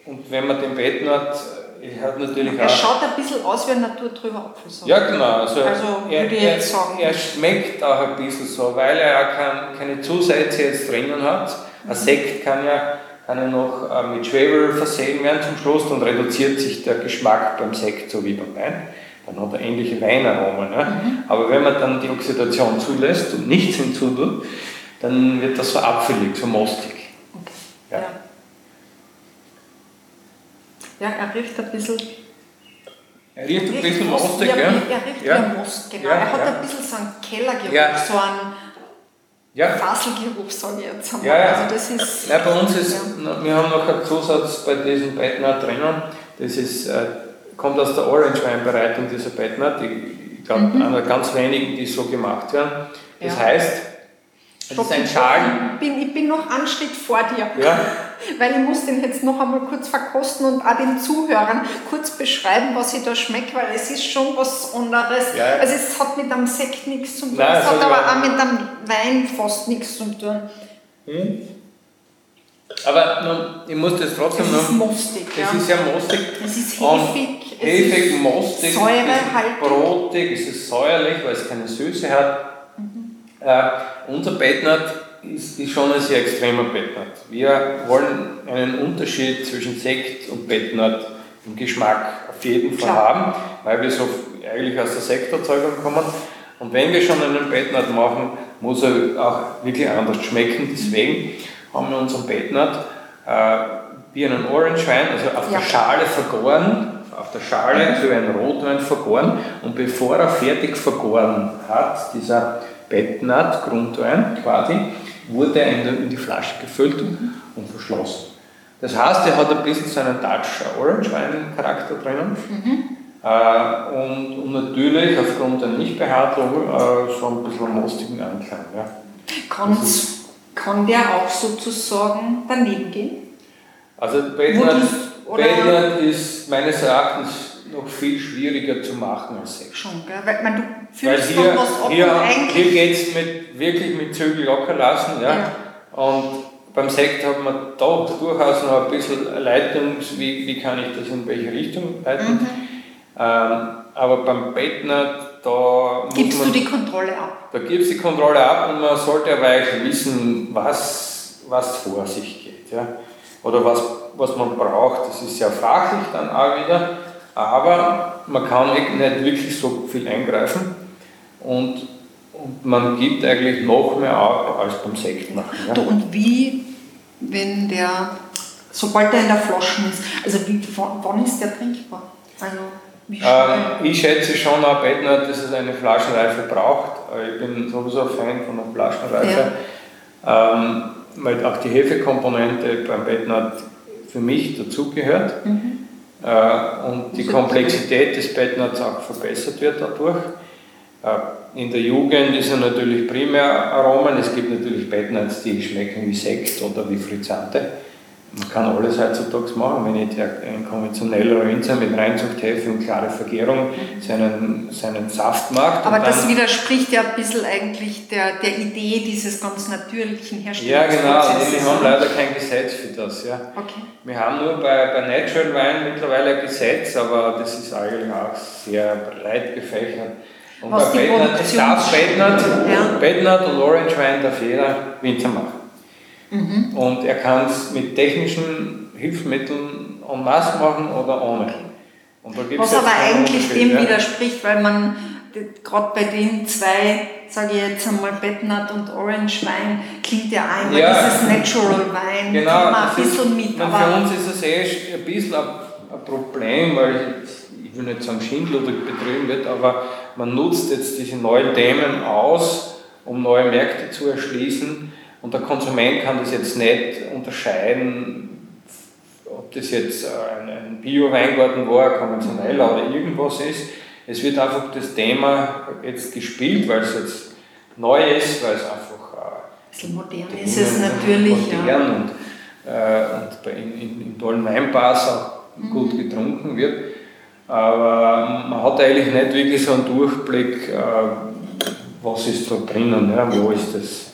und wenn man den Bettnat, er hat natürlich er auch. schaut ein bisschen aus wie ein naturtrüber Apfelsaft. Ja, genau. Also, Also er, würde ich er, jetzt sagen. er schmeckt auch ein bisschen so, weil er auch kein, keine Zusätze jetzt drinnen hat. Ein Sekt kann ja, kann ja noch äh, mit Schwefel versehen werden zum Schluss, dann reduziert sich der Geschmack beim Sekt so wie beim Wein. Dann hat er ähnliche Weinaromen. Ne? Mhm. Aber wenn man dann die Oxidation zulässt und nichts hinzutut, dann wird das so apfelig, so mostig. Okay. Ja. Ja. ja, er riecht ein bisschen. Er riecht ein bisschen Most, mostig, ja, ja? Er riecht ja. ein Most, genau. Ja, er hat ja. ein bisschen so einen Kellergeruch, Ja. so einen ja. Faselgeruch, sage ich jetzt einmal. Ja, ja. Also das ist. Ja, bei uns ist, Ja. wir haben noch einen Zusatz bei diesem Bettnat drinnen. Das ist, äh, kommt aus der Orange-Weinbereitung, dieser Bettnat. Ich, ich glaube, einer der ganz wenigen, die so gemacht werden. Das Mhm. Ja. heißt, es ist ein Schalen. Ich bin, ich bin noch einen Schritt vor dir. Ja, Weil ich muss den jetzt noch einmal kurz verkosten und auch den Zuhörern kurz beschreiben, was ich da schmecke, weil es ist schon was anderes. Ja. Also es hat mit einem Sekt nichts zu tun, Nein, es hat aber auch mit einem Wein fast nichts zu tun. aber nun, ich muss das Es trotzdem ist noch. mostig. Das ja. ist sehr mostig. es ist Und hefig, es Hefig, ist mostig, säurehaltig. es ist brotig, es ist säuerlich, weil es keine Süße hat. Äh, unser Bettnat ist, ist schon ein sehr extremer Bettnat. Wir wollen einen Unterschied zwischen Sekt und Bettnat im Geschmack auf jeden Fall Klar. haben, weil wir so eigentlich aus der Sekterzeugung kommen. Und wenn wir schon einen Bettnat machen, muss er auch wirklich anders schmecken. Deswegen haben wir unseren Bettnat äh, wie einen Orange Wein, also auf Ja. der Schale vergoren, auf der Schale, so wie ein Rotwein vergoren. Und bevor er fertig vergoren hat, dieser Bettnat, Grundwein quasi, wurde er in, die Flasche gefüllt und verschlossen. Das heißt, er hat ein bisschen so einen Dutch Orange Wein Charakter drinnen. Äh, und, und natürlich aufgrund der Nichtbehandlung äh, so ein bisschen mostigen Anklang. Ja. Kann's, kann der auch sozusagen daneben gehen? Also Bettnat ist meines Erachtens noch viel schwieriger zu machen als Sekt. Schon, gell? Weil man, du Weil fühlst hier, was ab hier, eigentlich... hier geht es mit, wirklich mit Zügel locker lassen. Ja? Ja. Und beim Sekt hat man da durchaus noch ein bisschen Leitung, wie, wie kann ich das in welche Richtung leiten. Mhm. Ähm, aber beim Bettner, da gibst man, du die Kontrolle ab. Da gibst du die Kontrolle ab und man sollte aber eigentlich wissen, was, was vor sich geht. Ja? Oder was, was man braucht. Das ist sehr fachlich dann auch wieder, aber man kann nicht wirklich so viel eingreifen. Und und man gibt eigentlich noch mehr ab als beim Sekt machen. Ja. Und wie, wenn der, sobald er in der Flasche ist, also wie, wann ist der trinkbar? Also ähm, ich schätze schon auch Bettner, dass es eine Flaschenreife braucht. Ich bin sowieso ein Fan von einer Flaschenreife. Ja. Ähm, weil auch die Hefekomponente beim Bettner für mich dazugehört. Mhm. Äh, und die Komplexität des Bettners auch verbessert wird dadurch. Äh, in der Jugend ist er natürlich primär Aromen. Es gibt natürlich Bettners, die schmecken wie Sekt oder wie Frizzante. Man kann alles heutzutage machen, wenn ich ein konventioneller Winzer mit Reinzuchthefe und klare Vergärung seinen, seinen Saft macht. Aber das widerspricht ja ein bisschen eigentlich der, der Idee dieses ganz natürlichen Herstellens. Ja, genau, wir haben leider kein Gesetz für das. Ja. Okay. Wir haben nur bei, bei Natural Wein mittlerweile ein Gesetz, aber das ist eigentlich auch sehr breit gefächert. Und Was bei Bednat, Bednat, ja. Bednat und Orange Wein darf jeder Winzer machen. Mhm. Und er kann es mit technischen Hilfsmitteln en masse machen oder ohne. Was aber eigentlich dem ja. widerspricht, weil man gerade bei den zwei, sage ich jetzt einmal, Bednat und Orange Wein, klingt ja einmal ja, dieses Natural Wein, genau, ein bisschen mit. Für uns ist es eh ein bisschen ein, ein Problem, weil ich, ich will nicht sagen schindludig betrieben wird, aber man nutzt jetzt diese neuen Themen aus, um neue Märkte zu erschließen und der Konsument kann das jetzt nicht unterscheiden, ob das jetzt ein, Bio-Weingarten war, konventioneller oder irgendwas ist. Es wird einfach das Thema jetzt gespielt, weil es jetzt neu ist, weil es einfach ein bisschen modern ist es natürlich. Modern ja. und, äh, und in, in, in tollen Weinbars auch mhm. gut getrunken wird. Aber man hat eigentlich nicht wirklich so einen Durchblick, äh, was ist da drinnen, ja, wo ist das.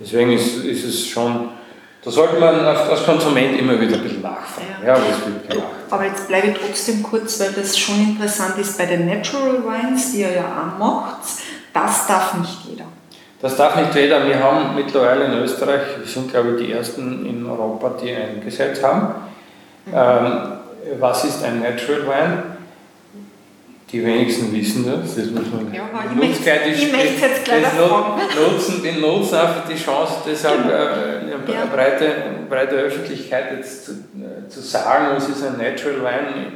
Deswegen ist, ist es schon, da sollte man als Konsument immer wieder ein bisschen nachfragen. Ja. ja was wird gemacht. Aber jetzt bleibe ich trotzdem kurz, weil das schon interessant ist bei den Natural Wines, die ihr ja auch macht. Das darf nicht jeder. Das darf nicht jeder. Wir haben mittlerweile in Österreich, wir sind glaube ich die ersten in Europa, die ein Gesetz haben. Mhm. Ähm, was ist ein Natural Wine? Die wenigsten wissen das. Das muss man. Ja, aber ich möchte, ich möchte jetzt gleich nutzen, den nutzen einfach die Chance, deshalb genau. äh, eine ja. breite, breite Öffentlichkeit jetzt zu, äh, zu sagen, was ist ein Natural Wine.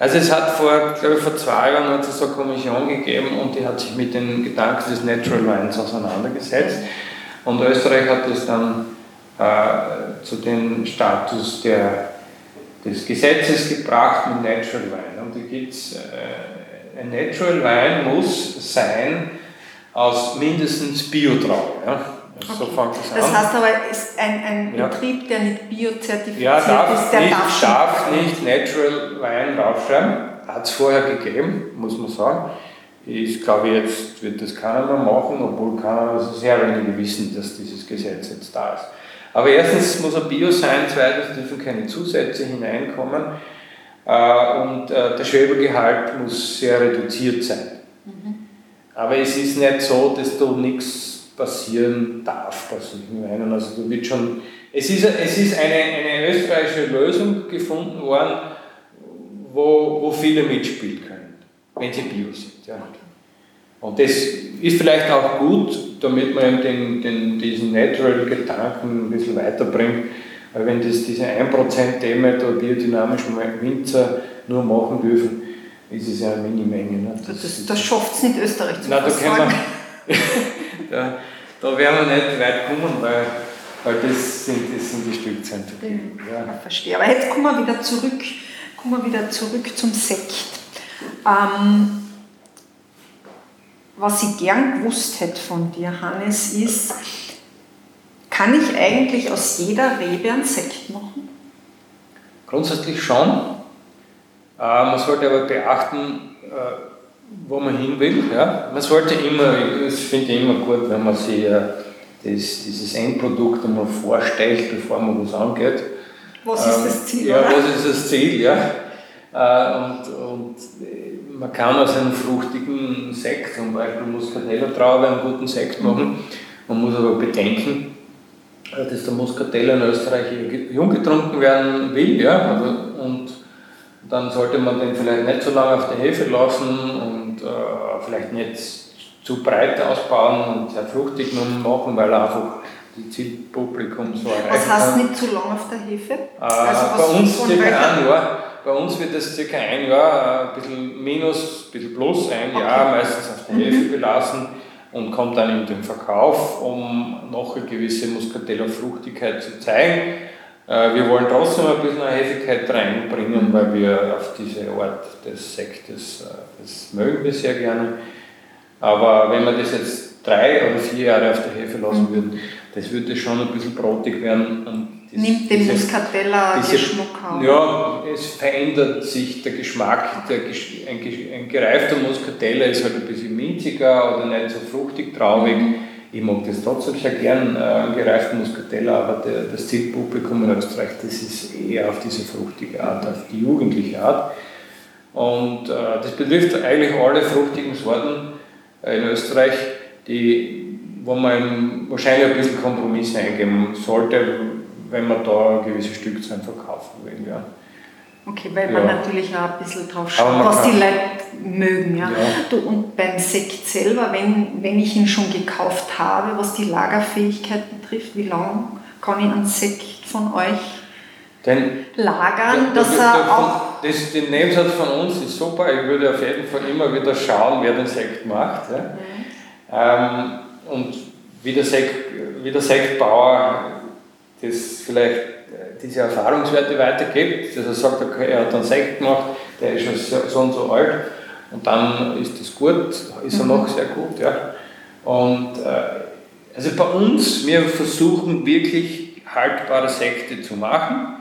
Also es hat vor, glaube ich, vor zwei Jahren hat es so eine Kommission gegeben und die hat sich mit den Gedanken des Natural Wines auseinandergesetzt. Und Österreich hat es dann äh, zu dem Status der, des Gesetzes gebracht mit Natural Wine. Und da gibt es äh, ein Natural Wein muss sein aus mindestens Biotraube. Ja? Also okay. So fängt das, das heißt aber, ist ein, ein ja. Betrieb, der nicht biozertifiziert ja, darf ist, der nicht, darf, darf nicht Natural Wein draufschreiben. Hat es vorher gegeben, muss man sagen. Ich glaube, jetzt wird das keiner mehr machen, obwohl keiner, also sehr wenige wissen, dass dieses Gesetz jetzt da ist. Aber erstens muss er Bio sein, zweitens dürfen keine Zusätze hineinkommen. Äh, und äh, der Schwefelgehalt muss sehr reduziert sein. Mhm. Aber es ist nicht so, dass da nichts passieren darf bei solchen Weinen. Also da wird schon, es ist, es ist eine, eine österreichische Lösung gefunden worden, wo, wo viele mitspielen können, wenn sie bio sind. Ja. Und das ist vielleicht auch gut, damit man den, den, diesen Natural-Gedanken ein bisschen weiterbringt weil wenn das diese 1% Demeter biodynamischen Winzer nur machen dürfen, ist es ja eine Mini-Menge. Ne? Das, das, das schafft es nicht Österreich zu Nein, da, wir, da, da werden wir nicht weit kommen, weil, weil das, sind, das sind die Stückzahlen. Mhm. Ja. Ich verstehe. Aber jetzt kommen wir wieder zurück, kommen wir wieder zurück zum Sekt. Ähm, was ich gern gewusst hätte von dir, Hannes, ist, kann ich eigentlich aus jeder Rebe einen Sekt machen? Grundsätzlich schon. Äh, man sollte aber beachten, äh, wo man hin will. Ja? Man sollte immer, ich finde immer gut, wenn man sich äh, das, dieses Endprodukt einmal vorstellt, bevor man was angeht. Was ist das Ziel? Ja, oder? was ist das Ziel, ja. Und, und man kann aus einem fruchtigen Sekt, zum Beispiel Muscatella-Traube, einen guten Sekt machen. Man muss aber bedenken, dass der Muscatella in Österreich jung getrunken werden will. Ja? Also, und dann sollte man den vielleicht nicht so lange auf der Hefe lassen und äh, vielleicht nicht zu breit ausbauen und sehr fruchtig nur machen, weil er einfach die Zielpublikum so erreicht. Was heißt nicht zu lang auf der Hefe? Äh, Also bei uns circa ein Jahr. Bei uns wird das circa ein Jahr, äh, ein bisschen minus, ein bisschen plus ein Jahr, meistens auf der Hefe belassen und kommt dann in den Verkauf, um noch eine gewisse Muscatella-Fruchtigkeit zu zeigen. Äh, Wir wollen trotzdem ein bisschen eine Hefigkeit reinbringen, weil wir auf diese Art des Sektes, äh, das mögen wir sehr gerne. Aber wenn wir das jetzt drei oder vier Jahre auf der Hefe lassen Mhm. würden, das würde schon ein bisschen brotig werden. Das- Nimmt den Muscatella-Geschmack auf. Ja, es verändert sich der Geschmack. Der, ein, ein gereifter Muscatella ist halt ein bisschen minziger oder nicht so fruchtig, traubig. Mhm. Ich mag das trotzdem sehr gern, äh, einen gereiften Muscatella, aber der, das Zielpublikum in Österreich, das ist eher auf diese fruchtige Art, auf die jugendliche Art. Und äh, das betrifft eigentlich alle fruchtigen Sorten äh, in Österreich, die, wo man wahrscheinlich ein bisschen Kompromisse eingeben sollte, wenn man da gewisse Stückzahlen verkaufen will. Ja. Okay, weil man Ja. natürlich auch ein bisschen drauf schaut, man was die Leute mögen. Ja. Ja. Du, und beim Sekt selber, wenn, wenn ich ihn schon gekauft habe, was die Lagerfähigkeit betrifft, wie lange kann ich einen Sekt von euch Denn lagern, der- dass der- er der- auch... das, der Nebensatz von uns ist super. Ich würde auf jeden Fall immer wieder schauen, wer den Sekt macht. Ja. Ähm, und wie der, Sekt, wie der Sektbauer das vielleicht äh, diese Erfahrungswerte weitergibt, dass er sagt, okay, er hat einen Sekt gemacht, der ist schon so, und so alt und dann ist das gut, ist er noch sehr gut. Ja. Und äh, also bei uns, wir versuchen wirklich haltbare Sekte zu machen.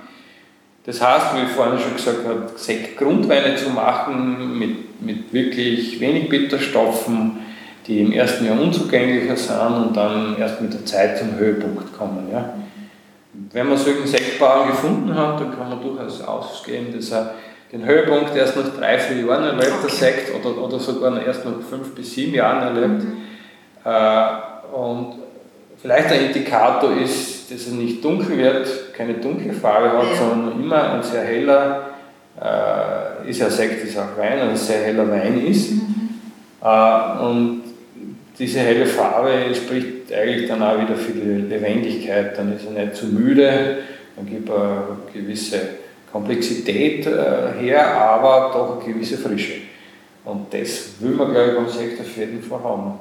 Das heißt, wie ich vorhin schon gesagt habe, Sektgrundweine zu machen mit, mit wirklich wenig Bitterstoffen, die im ersten Jahr unzugänglicher sind und dann erst mit der Zeit zum Höhepunkt kommen. Ja. Wenn man solchen Sektbauern gefunden hat, dann kann man durchaus ausgehen, dass er den Höhepunkt erst nach drei, vier Jahren erlebt, der Okay. Sekt, oder, oder sogar erst nach fünf bis sieben Jahren erlebt. Äh, und vielleicht ein Indikator ist, dass er nicht dunkel wird, keine dunkle Farbe hat, Ja. sondern immer ein sehr heller, äh, ist ja Sekt, ist auch Wein, ein sehr heller Wein ist. Äh, und diese helle Farbe spricht eigentlich dann auch wieder für die Lebendigkeit, dann ist er nicht zu müde, dann gibt er eine gewisse Komplexität äh, her, aber doch eine gewisse Frische. Und das will man, glaube ich, beim Sekt auf jeden Fall haben.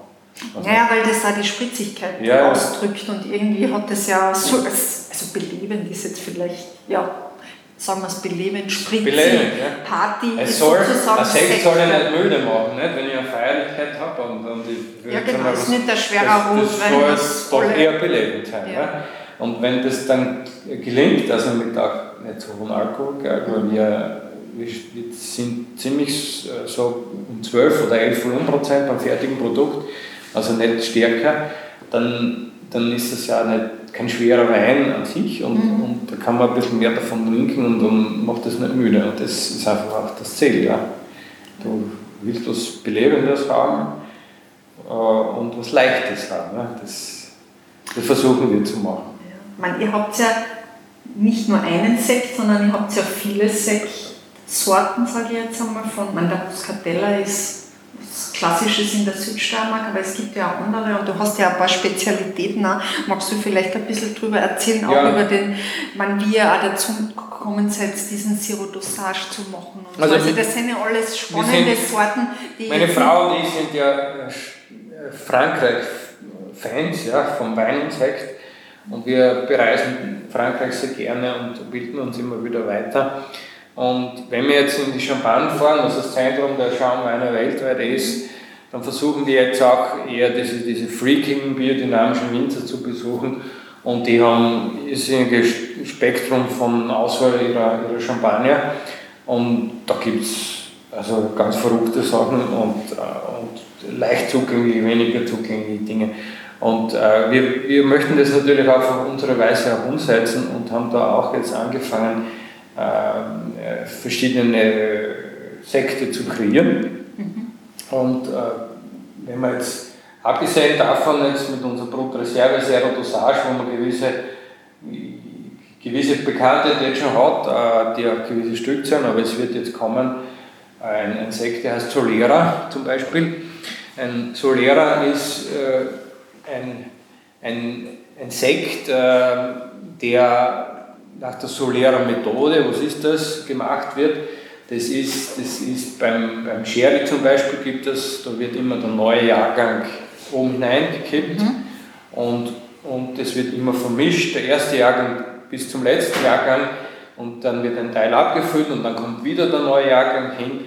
Also, Naja, weil das auch die Spritzigkeit Ja. ausdrückt und irgendwie hat das ja so, also belebend ist jetzt vielleicht, ja, sagen wir es Belebend, ja. Party Es soll, sozusagen Sekt Sekt. soll ja nicht müde machen, nicht? wenn ich eine Feierlichkeit habe. Und, und ich Ja, genau, einmal ist nicht der schwere das, Rotwein, Das soll doch alle- eher belebend sein. Ja. Ja. Und wenn das dann gelingt, also mit auch nicht so hohen Alkohol, gell, weil wir, wir wir sind ziemlich äh, so um 12 oder 11 Volumenprozent beim fertigen Produkt, also nicht stärker, dann, dann ist das ja nicht, kein schwerer Wein an sich und, Mhm. und da kann man ein bisschen mehr davon trinken und dann macht das nicht müde. Und das ist einfach auch das Ziel. Ja. Du willst was Belebendes haben äh, und was Leichtes haben. Ja. Das, das versuchen wir zu machen. Ich meine, ihr habt ja nicht nur einen Sekt, sondern ihr habt ja viele Sektsorten, sage ich jetzt einmal, von, ich meine, der Muscatella ist was Klassisches in der Südsteiermark, aber es gibt ja auch andere und du hast ja ein paar Spezialitäten auch. Magst du vielleicht ein bisschen drüber erzählen, auch Ja. über den, man, wie ihr auch dazu gekommen seid, diesen Sirop-Dosage zu machen? Und Also so. also wir- das sind ja alles spannende sind- Sorten, die... Meine Frau und ich sind ja äh, Frankreich-Fans ja, vom Wein und Sekt und wir bereisen Frankreich sehr gerne und bilden uns immer wieder weiter. Und wenn wir jetzt in die Champagne fahren, was das Zentrum der Schaumweine weltweit ist, dann versuchen wir jetzt auch eher diese, diese freaking biodynamischen Winzer zu besuchen und die haben ein irrsinniges Spektrum von Auswahl ihrer, ihrer Champagner und da gibt es also ganz verrückte Sachen und, äh, und leicht zugängliche, weniger zugängliche Dinge. Und äh, wir, wir möchten das natürlich auf unsere Weise auch umsetzen und haben da auch jetzt angefangen, äh, verschiedene Sekte zu kreieren. Mhm. Und äh, wenn man jetzt, abgesehen davon jetzt mit unserer Brutreserve Zero Dosage, wo man gewisse, gewisse Bekanntheit jetzt schon hat, äh, die auch gewisse Stückzahlen, aber es wird jetzt kommen, ein, ein Sekt, der heißt Solera zum Beispiel. Ein Solera ist äh, ein, ein, ein Sekt, äh, der nach der Solera Methode, was ist das, gemacht wird. Das ist, das ist beim, beim Sherry zum Beispiel gibt es, da wird immer der neue Jahrgang oben hineingekippt mhm. und, und das wird immer vermischt, der erste Jahrgang bis zum letzten Jahrgang und dann wird ein Teil abgefüllt und dann kommt wieder der neue Jahrgang hin.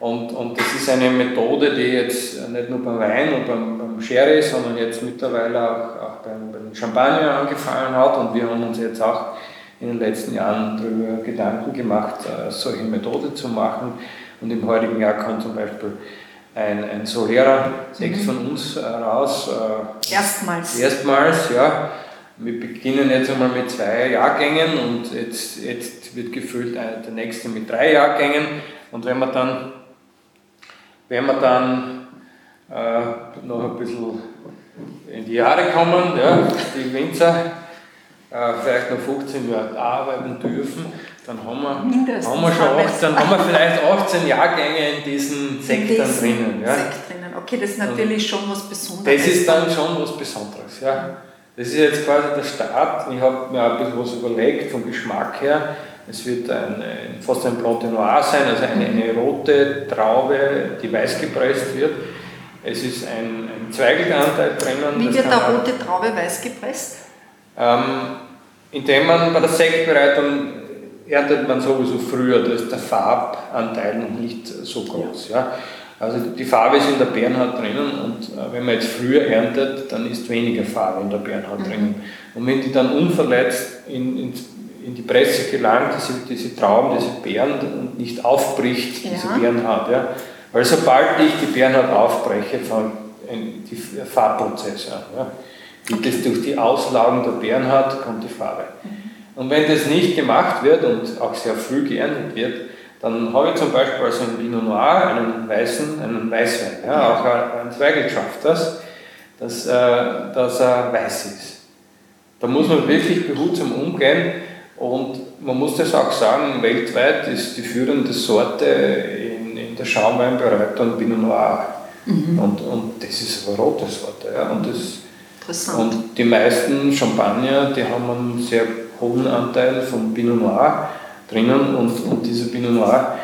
Und, und das ist eine Methode, die jetzt nicht nur beim Wein und beim, beim Sherry, sondern jetzt mittlerweile auch, auch beim, beim Champagner angefangen hat. Und wir haben uns jetzt auch in den letzten Jahren darüber Gedanken gemacht, äh, solche Methode zu machen. Und im heutigen Jahr kommt zum Beispiel ein, ein Solera Sekt mhm. von uns äh, raus. Äh, erstmals. Erstmals, ja. Wir beginnen jetzt einmal mit zwei Jahrgängen und jetzt, jetzt wird gefüllt der nächste mit drei Jahrgängen. Und wenn man dann wenn wir dann äh, noch ein bisschen in die Jahre kommen, ja, die Winzer, äh, vielleicht noch 15 Jahre arbeiten dürfen, dann haben wir, haben wir schon 18, dann haben wir vielleicht 18 Jahrgänge in diesen Sektoren drinnen. Ja. Sekt drinnen. Okay, das ist natürlich schon was Besonderes. Das ist dann schon was Besonderes, ja. Das ist jetzt quasi der Start. Ich habe mir ein bisschen was überlegt vom Geschmack her. Es wird ein, fast ein Blanc de Noir sein, also eine, eine, rote Traube, die weiß gepresst wird. Es ist ein, ein Zweigelanteil drinnen. Wie wird eine rote Traube weiß gepresst? Ähm, indem man bei der Sektbereitung erntet man sowieso früher, da ist der Farbanteil noch nicht so groß. Ja. Also die Farbe ist in der Bärenhaut drinnen und äh, wenn man jetzt früher erntet, dann ist weniger Farbe in der Bärenhaut mhm. drinnen. Und wenn die dann unverletzt in, ins in die Presse gelangt, diese, diese Trauben, diese Beeren und nicht aufbricht, diese ja. Bärenhaut. Ja? Weil sobald ich die Bärenhaut aufbreche, fängt die Farbprozess an. Ja? Geht es durch die Auslagen der Bärenhaut, kommt die Farbe. Und wenn das nicht gemacht wird und auch sehr früh geerntet wird, dann habe ich zum Beispiel also einen Pinot Noir, einen weißen, einen Weißwein. Ja, auch ein Zweigel schafft das, dass, äh, dass er weiß ist. Da muss man wirklich behutsam umgehen, und man muss das auch sagen, weltweit ist die führende Sorte in, in der Schaumweinbereitung Pinot Noir. Mhm. Und, und das ist eine rote Sorte. Ja. Und, das, und die meisten Champagner, die haben einen sehr hohen Anteil von Pinot Noir drinnen und, und dieser Pinot Noir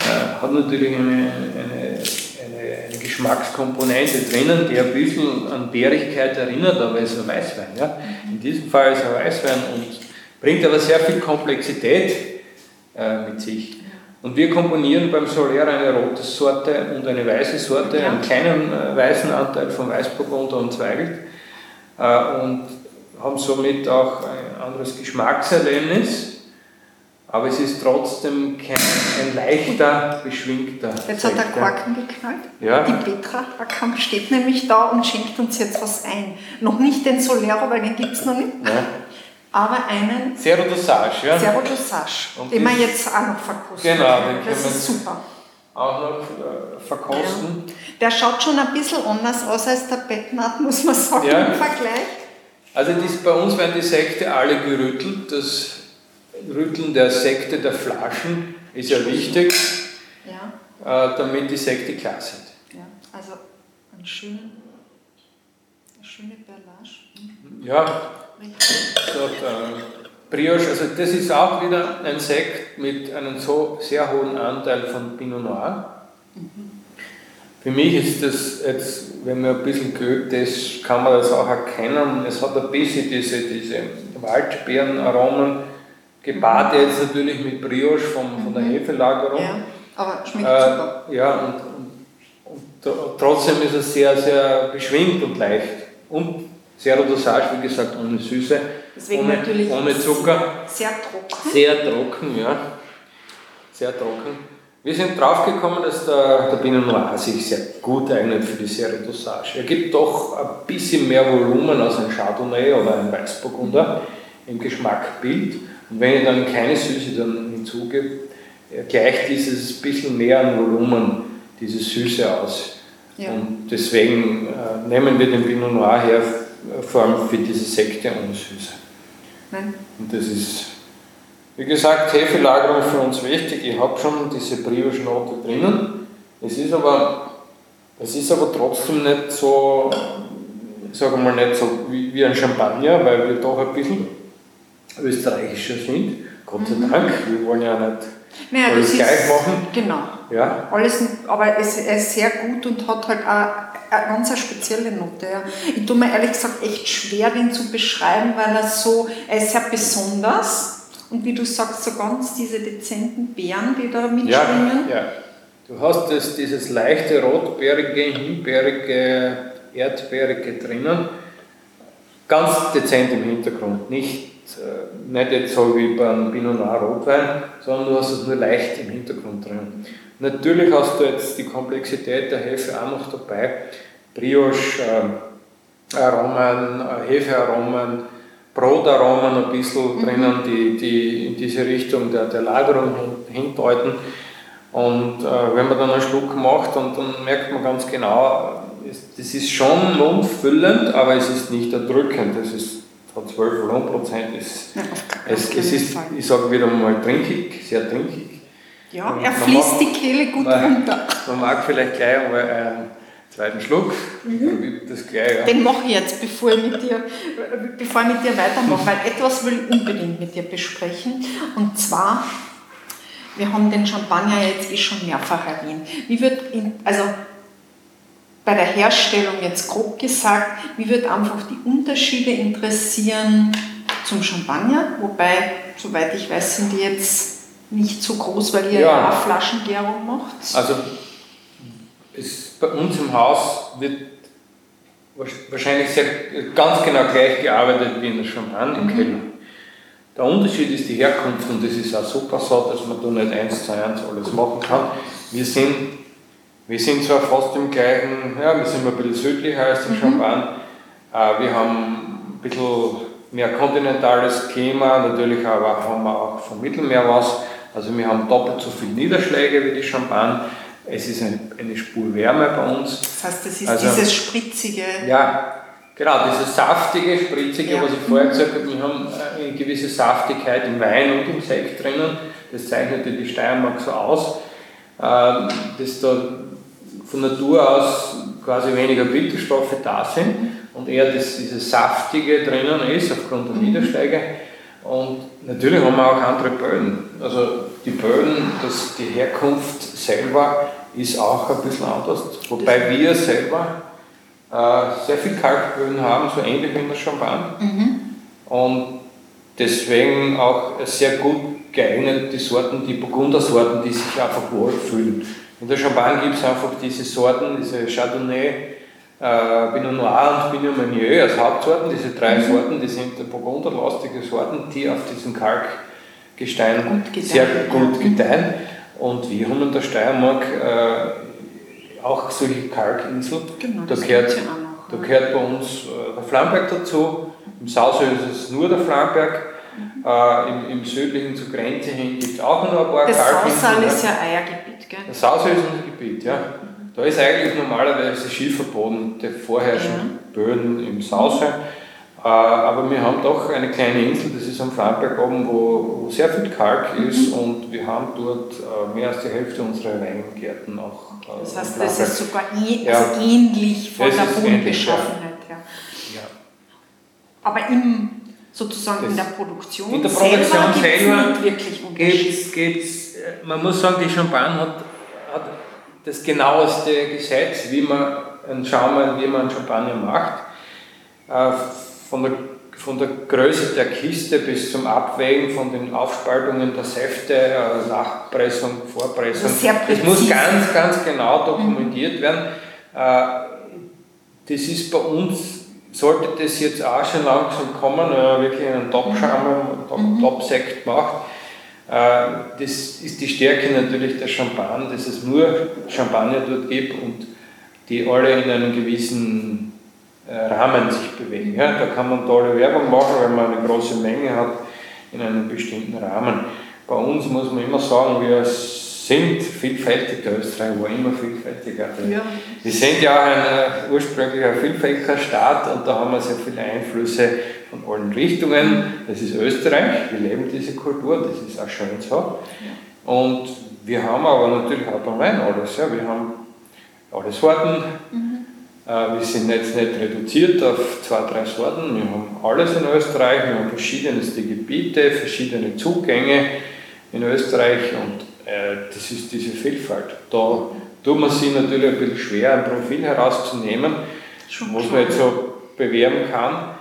äh, hat natürlich eine, eine, eine, eine, Geschmackskomponente drinnen, die ein bisschen an Bärigkeit erinnert, aber es ist ein Weißwein. Ja. In diesem Fall ist es ein Weißwein und bringt aber sehr viel Komplexität äh, mit sich. Und wir komponieren beim Solera eine rote Sorte und eine weiße Sorte, ja. einen kleinen äh, weißen Anteil von Weißburgunder und Zweigelt und haben somit auch ein anderes Geschmackserlebnis. Aber es ist trotzdem kein, ein leichter, beschwingter. Jetzt hat der Korken geknallt. Ja. Die Petra Ackham steht nämlich da und schenkt uns jetzt was ein. Noch nicht den Solera, weil den gibt es noch nicht. Ja aber einen Zero Dosage, ja? Zero Dosage, den wir jetzt auch noch verkosten. Genau, den das ist super. Auch noch äh, verkosten. Ja. Der schaut schon ein bisschen anders aus als der Bettnat, muss man sagen, ja. im Vergleich. Also dies, bei uns werden die Sekte alle gerüttelt. Das Rütteln der Sekte der Flaschen ist ja wichtig, ja. Äh, damit die Sekte klar sind. Ja, also ein schön, eine schöne Perlage. Ja, so, äh, Brioche, also das ist auch wieder ein Sekt mit einem so sehr hohen Anteil von Pinot Noir. Mhm. Für mich ist das jetzt, wenn man ein bisschen geübt ist, kann man das auch erkennen. Es hat ein bisschen diese, diese Waldbeerenaromen, gepaart mhm. jetzt natürlich mit Brioche vom, von der mhm. Hefelagerung. Ja, aber schmeckt äh, super. Ja, und, und, und, trotzdem ist es sehr, sehr beschwingt und leicht. Und Zero Dosage, wie gesagt, ohne Süße, Deswegen ohne, natürlich ohne Zucker. Sehr trocken. Sehr trocken, ja. Sehr trocken. Wir sind draufgekommen, dass der, der Pinot Noir sich sehr gut eignet für die Serie Dosage. Er gibt doch ein bisschen mehr Volumen als ein Chardonnay oder ein Weißburgunder im Geschmackbild. Und wenn ich dann keine Süße dann hinzugebe, gleicht dieses bisschen mehr an Volumen diese Süße aus. Ja. Und deswegen äh, nehmen wir den Pinot Noir her, vor allem für diese Sekte ohne Süße. Nein. Und das ist wie gesagt, Hefelagerung ist für uns wichtig. Ich habe schon diese Brioche-Note drinnen. Es ist aber, es ist aber trotzdem nicht so, sagen wir mal, nicht so wie, wie ein Champagner, weil wir doch ein bisschen österreichischer sind. Gott sei mhm. Dank. Wir wollen ja nicht naja, alles gleich machen. Genau. Ja. Alles, aber es, es ist sehr gut und hat halt auch eine ganz spezielle Note. Ja. Ich tue mir ehrlich gesagt echt schwer, den zu beschreiben, weil er so, er ist sehr besonders und wie du sagst, so ganz diese dezenten Beeren, die da mitschwingen. Ja, ja. Du hast das, dieses leichte rotbeerige, himbeerige, erdbeerige drinnen, ganz dezent im Hintergrund. Nicht, äh, nicht jetzt so wie beim Pinot Noir Rotwein, sondern du hast es nur leicht im Hintergrund drin. Natürlich hast du jetzt die Komplexität der Hefe auch noch dabei. Brioche, äh, Aromen, äh, Hefearomen, Brotaromen ein bisschen mhm. drinnen, die, die in diese Richtung der, der Lagerung hindeuten. Und äh, wenn man dann einen Schluck macht, und dann merkt man ganz genau, das ist schon mundfüllend, aber es ist nicht erdrückend. Das ist von 12 Volumenprozent. Es, ja, es, es ist, ich sage wieder mal, trinkig, sehr trinkig. Ja, er fließt die Kehle gut man, runter. Man mag vielleicht gleich einmal äh, zweiten Schluck. Mhm. Das gleich, ja. Den mache ich jetzt, bevor ich, mit dir, bevor ich mit dir weitermache, weil etwas will ich unbedingt mit dir besprechen. Und zwar, wir haben den Champagner jetzt eh schon mehrfach erwähnt. Wie wird, in, also bei der Herstellung jetzt grob gesagt, wie wird einfach die Unterschiede interessieren zum Champagner, wobei, soweit ich weiß, sind die jetzt nicht so groß, weil ihr ja, ja Flaschengärung macht. Also es bei uns im Haus wird wahrscheinlich sehr, ganz genau gleich gearbeitet wie in der Champagne im mhm. Keller. Der Unterschied ist die Herkunft und das ist auch super so, dass man da nicht eins zu eins alles machen kann. Wir sind, wir sind zwar fast im gleichen, ja, wir sind ein bisschen südlicher als der mhm. Champagne, äh, wir haben ein bisschen mehr kontinentales Klima, natürlich aber haben wir auch vom Mittelmeer was. Also wir haben doppelt so viele Niederschläge wie die Champagne. Es ist eine, eine Spur Wärme bei uns. Das heißt, es ist also, dieses spritzige. Ja, genau, dieses saftige, spritzige, ja. was ich vorher gesagt habe. Wir haben eine gewisse Saftigkeit im Wein und im Sekt drinnen. Das zeichnete die Steiermark so aus, ähm, dass da von Natur aus quasi weniger Bitterstoffe da sind und eher das, dieses Saftige drinnen ist aufgrund der mhm. Niederschläge. Und natürlich haben wir auch andere Böden. Also die Böden, das, die Herkunft selber ist auch ein bisschen anders. Wobei wir selber äh, sehr viel Kalkböden haben, so ähnlich wie in der Champagne. Mhm. Und deswegen auch sehr gut geeignet die Sorten, die Burgundersorten, die sich einfach wohlfühlen. In der Champagne gibt es einfach diese Sorten, diese Chardonnay, äh, Pinot Noir und Pinot Meunier als Hauptsorten. Diese drei mhm. Sorten, die sind burgunderlastige Sorten, die auf diesem Kalkgestein gut sehr gut gedeihen. Und wir haben in der Steiermark äh, auch solche Kalkinseln. Genau, da, gehört, da gehört bei uns äh, der Flamberg dazu. Im Sausee ist es nur der Flamberg. Mhm. Äh, im, Im südlichen zur Grenze hin gibt es auch noch ein paar das Kalkinseln. Das ist ja Eiergebiet, gell? Das Sausee ist unser Gebiet, ja. Da ist eigentlich normalerweise Schieferboden, der vorherrschende ja. Böden im Sausee. Äh, aber wir haben doch eine kleine Insel, das ist am Flamberg oben, wo, sehr viel Kalk mhm. ist und wir haben dort äh, mehr als die Hälfte unserer Weingärten auch. Äh, das heißt, das ist sogar ja. ähnlich von das der Bodenbeschaffenheit her. Ja. Aber im, sozusagen das in der Produktion, in der Produktion selber, selber nicht wirklich Unterschied. Geht's, geht's, man muss sagen, die Champagne hat das genaueste Gesetz, wie man einen Schaumwein, wie man einen Champagner macht von der, von der Größe der Kiste bis zum Abwägen von den Aufspaltungen der Säfte, äh, Nachpressung, Vorpressung. Das muss ganz, ganz genau dokumentiert mhm. werden. Äh, das ist bei uns, sollte das jetzt auch schon langsam kommen, wenn man wirklich einen Top-Schaum, mhm. Top-Sekt macht, das ist die Stärke natürlich der Champagne, dass es nur Champagner dort gibt und die alle in einem gewissen Rahmen sich bewegen. Ja, da kann man tolle Werbung machen, wenn man eine große Menge hat in einem bestimmten Rahmen. Bei uns muss man immer sagen, wir sind vielfältig, der Österreich war immer vielfältiger. Ja. Wir sind ja auch ein äh, ursprünglich ein vielfältiger Staat und da haben wir sehr viele Einflüsse von allen Richtungen. Das ist Österreich, wir leben diese Kultur, das ist auch schön so. Und wir haben aber natürlich auch beim Wein alles. Ja. Wir haben alle Sorten. Mhm. Äh, wir sind jetzt nicht reduziert auf zwei, drei Sorten. Wir haben alles in Österreich. Wir haben verschiedenste Gebiete, verschiedene Zugänge in Österreich und äh, das ist diese Vielfalt. Da tut man sich natürlich ein bisschen schwer, ein Profil herauszunehmen, was man jetzt so bewerben kann.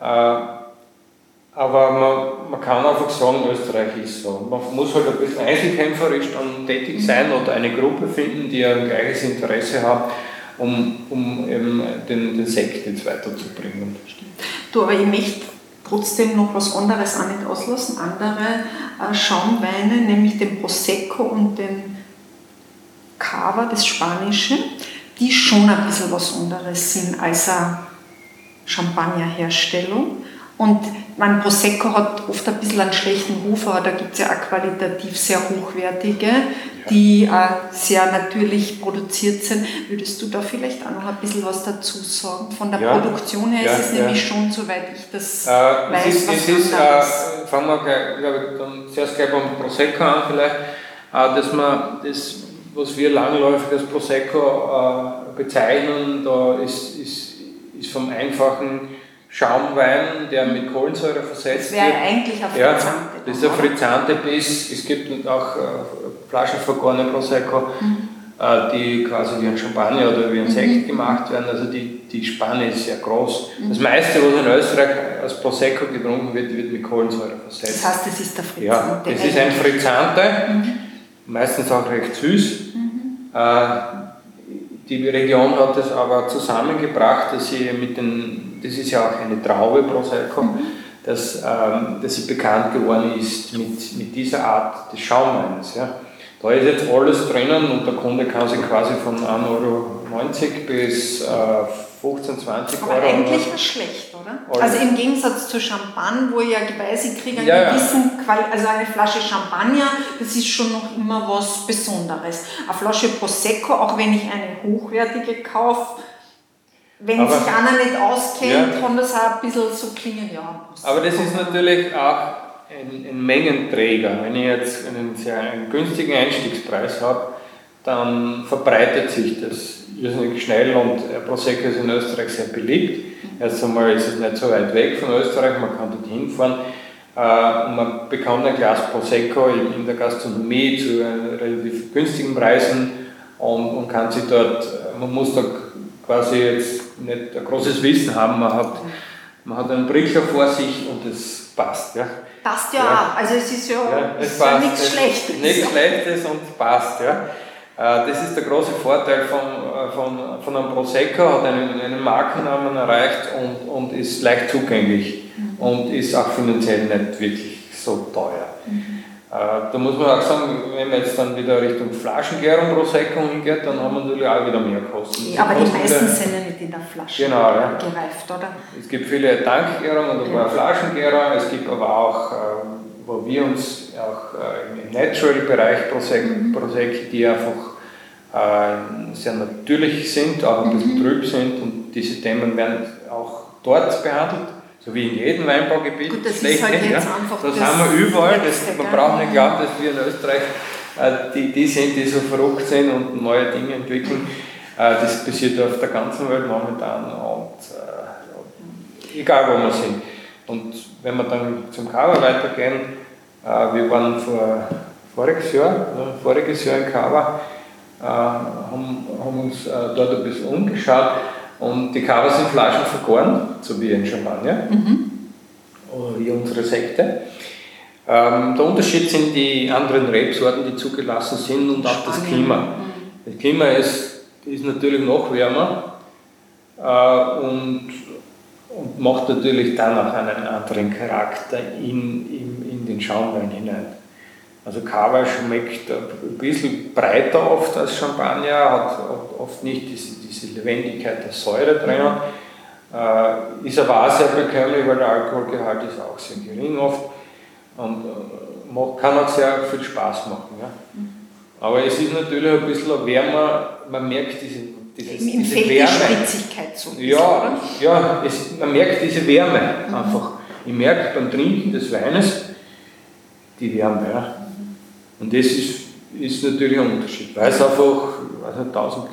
Äh, aber man, man kann einfach sagen, Österreich ist so. Man muss halt ein bisschen einzelkämpferisch dann tätig sein oder eine Gruppe finden, die ein gleiches Interesse hat, um, um eben den, den Sekt jetzt weiterzubringen. Du, aber ich möchte trotzdem noch was anderes auch nicht auslassen. Andere äh, Schaumweine, nämlich den Prosecco und den Cava, das Spanische, die schon ein bisschen was anderes sind als eine Champagnerherstellung. Und mein Prosecco hat oft ein bisschen einen schlechten Ruf, aber da gibt es ja auch qualitativ sehr hochwertige, die äh, sehr natürlich produziert sind. Würdest du da vielleicht auch noch ein bisschen was dazu sagen? Von der ja. Produktion her ja, ist es nämlich schon, soweit ich das äh, weiß, es ist, was es ist, äh, Fangen wir gleich, glaube ich, dann zuerst gleich beim Prosecco an vielleicht, äh, dass man das, was wir langläufig als Prosecco äh, bezeichnen, da ist, ist, ist vom einfachen Schaumwein, der mit Kohlensäure versetzt wird. Das wäre eigentlich ein Frizzante. Ja, das ist ein Frizzante Biss. Es gibt auch äh, flaschenvergorene Prosecco, mhm. äh, die quasi wie ein Champagner oder wie ein Sekt mhm. gemacht werden. Also die, die Spanne ist sehr groß. Mhm. Das meiste, was in Österreich als Prosecco getrunken wird, wird mit Kohlensäure versetzt. Das heißt, das ist der Frizzante. Ja, das ist ein Frizzante, mhm. meistens auch recht süß. Mhm. Äh, die Region hat es aber zusammengebracht, dass sie mit den, das ist ja auch eine Traube Prosecco, mhm. dass, ähm, dass sie bekannt geworden ist mit, mit dieser Art des Schaumweins. Ja. Da ist jetzt alles drinnen und der Kunde kann sich quasi von 1,90 Euro bis äh, 15, 20 Aber Euro. Eigentlich was schlecht, oder? Also im Gegensatz zu Champagne, wo ich ja kriege einen ja, gewissen, ja. also eine Flasche Champagner, das ist schon noch immer was Besonderes. Eine Flasche Prosecco, auch wenn ich eine hochwertige kaufe, wenn aber, sich einer nicht auskennt, ja. kann das auch ein bisschen so klingen, ja. Aber das ist natürlich auch ein, ein Mengenträger. Wenn ich jetzt einen sehr einen günstigen Einstiegspreis habe, dann verbreitet sich das irrsinnig schnell und Prosecco ist in Österreich sehr beliebt. Erst einmal ist es nicht so weit weg von Österreich, man kann dort hinfahren äh, und man bekommt ein Glas Prosecco in der Gastronomie zu relativ günstigen Preisen und, und kann sich dort, man muss da quasi jetzt nicht ein großes Wissen haben, man hat, man hat einen Brichler vor sich und es passt. Ja. Passt ja, ja. also es ist ja, ja es ja nichts Schlechtes. Nichts Schlechtes und passt. Ja. Äh, das ist der große Vorteil von, äh, von, von einem Prosecco, hat einen, einen Markennamen erreicht und, und ist leicht zugänglich mhm. und ist auch finanziell nicht wirklich so teuer. Mhm. Äh, da muss man auch sagen, wenn man jetzt dann wieder Richtung Flaschengärung Prosecco hingeht, dann haben wir natürlich auch wieder mehr Kosten. Ja, aber die meisten sind ja nicht in der Flasche genau, ja. gereift, oder? Es gibt viele Tankgärungen und ein paar Flaschengärungen, es gibt aber auch wo wir uns auch äh, im Natural-Bereich Prosecco, mhm. Prosecco, die einfach äh, sehr natürlich sind, auch ein bisschen mhm. trüb sind und diese Themen werden auch dort behandelt, so wie in jedem Weinbaugebiet. Gut, das ist halt jetzt ja. einfach das, das haben wir überall, das, man braucht nicht glauben, dass wir in Österreich äh, die, die sind, die so verrückt sind und neue Dinge entwickeln. Äh, das passiert auf der ganzen Welt momentan und äh, egal wo wir sind. Und wenn wir dann zum Kava weitergehen, äh, wir waren vor, voriges Jahr, äh, voriges Jahr in Kava, äh, haben, haben uns dort ein bisschen umgeschaut und die Kava sind Flaschen vergoren, so wie in Champagner, mhm. wie unsere Sekte. Ähm, der Unterschied sind die anderen Rebsorten, die zugelassen sind und auch das Klima. Mhm. Das Klima ist, ist natürlich noch wärmer äh, und und macht natürlich dann auch einen anderen Charakter in, in, in den Schaumwein hinein. Also Cava schmeckt ein bisschen breiter oft als Champagner, hat oft nicht diese, diese Lebendigkeit der Säure drin. Äh, ist aber auch sehr bekömmlich, weil der Alkoholgehalt ist auch sehr gering oft und äh, kann auch sehr viel Spaß machen. Ja. Aber es ist natürlich ein bisschen wärmer, man merkt diese, dieses, Im diese Wärme. Die Spritzigkeit so. Ja, ja es, man merkt diese Wärme mhm. einfach. Ich merke beim Trinken des Weines die Wärme. Ja. Und das ist, ist natürlich ein Unterschied, weil es einfach also 1000,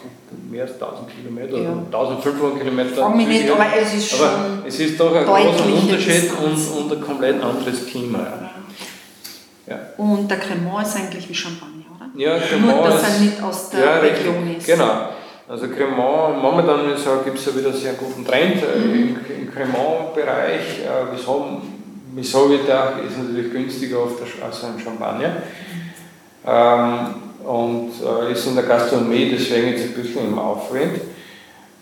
mehr als 1000 Kilometer, ja. 1500 Kilometer. Frag mich nicht, aber es ist schon. es ist doch ein großer Unterschied und, und, ein komplett anderes Klima. Ja. Und der Cremant ist eigentlich wie Champagner, oder? Ja, Cremant Nur, dass er nicht aus der ja, Region ist. Genau. Also Cremant, momentan gibt es ja wieder einen sehr guten Trend äh, im, im Cremant-Bereich. Äh, wieso, wieso wird der, ist natürlich günstiger als ein Champagner. Ähm, und äh, ist in der Gastronomie deswegen jetzt ein bisschen im Aufwind.